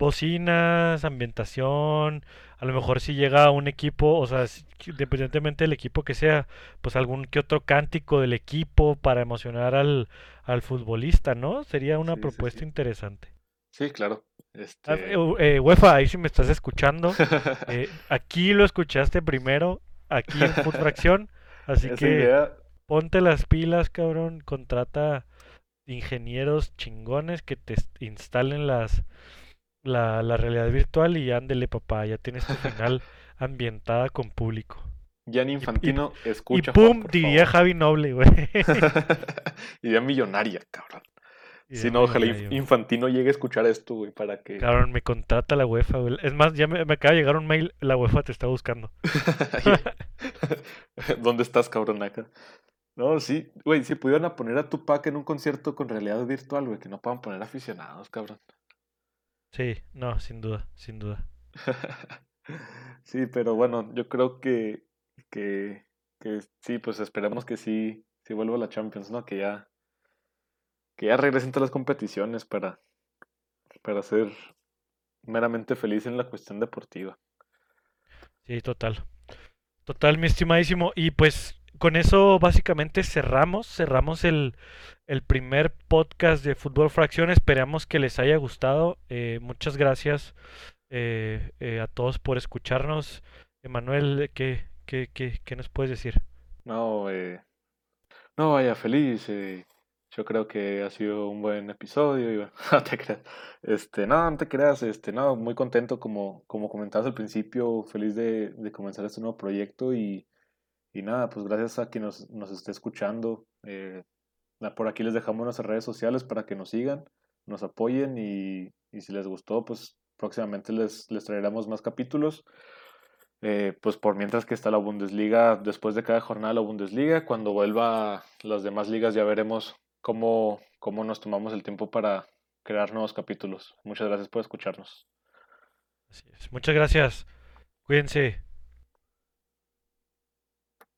bocinas, ambientación, a lo mejor si llega un equipo, o sea, independientemente del equipo que sea, pues algún que otro cántico del equipo para emocionar al, al futbolista, ¿no? Sería una propuesta interesante. Sí, claro. Ah, este... Eh, UEFA, ahí si me estás escuchando, eh, aquí lo escuchaste primero, aquí en Fracción, así que ponte las pilas, cabrón, contrata ingenieros chingones que te instalen las la, la realidad virtual y ándele papá, ya tienes tu final ambientada con público. Gianni Infantino, y, escucha. Y pum, diría Javi Noble, güey. Idea millonaria, cabrón. Si no, ojalá Infantino llegue a escuchar esto, güey, para que... Cabrón, me contrata la UEFA, güey. Es más, ya me, acaba de llegar un mail, la UEFA te está buscando. ¿Dónde estás, cabrón, acá? No, sí, güey, si pudieran poner a Tupac en un concierto con realidad virtual, güey, que no puedan poner aficionados, cabrón. Sí, no, sin duda, sin duda. sí, pero bueno, yo creo que, que, que sí, pues esperemos que sí, sí vuelva a la Champions, ¿no? Que ya que ya regresen todas las competiciones para, para ser meramente feliz en la cuestión deportiva. Sí, total. Total, mi estimadísimo. Y pues con eso básicamente cerramos, cerramos el, primer podcast de Fútbol Fracción. Esperamos que les haya gustado. Eh, muchas gracias eh, eh, a todos por escucharnos. Emanuel, ¿qué, qué, qué, qué nos puedes decir? No, no vaya feliz. Yo creo que ha sido un buen episodio. Y no te creas. Este, no, no te creas. Este, no, muy contento, como, como comentabas al principio, feliz de, comenzar este nuevo proyecto. Y, y, nada, pues gracias a quien nos, nos esté escuchando. Eh, por aquí les dejamos nuestras redes sociales para que nos sigan, nos apoyen. Y, y si les gustó, pues próximamente les, les traeremos más capítulos. Eh, pues por mientras que está la Bundesliga, después de cada jornada la Bundesliga, cuando vuelva las demás ligas ya veremos cómo, cómo nos tomamos el tiempo para crear nuevos capítulos. Muchas gracias por escucharnos. Muchas gracias. Cuídense.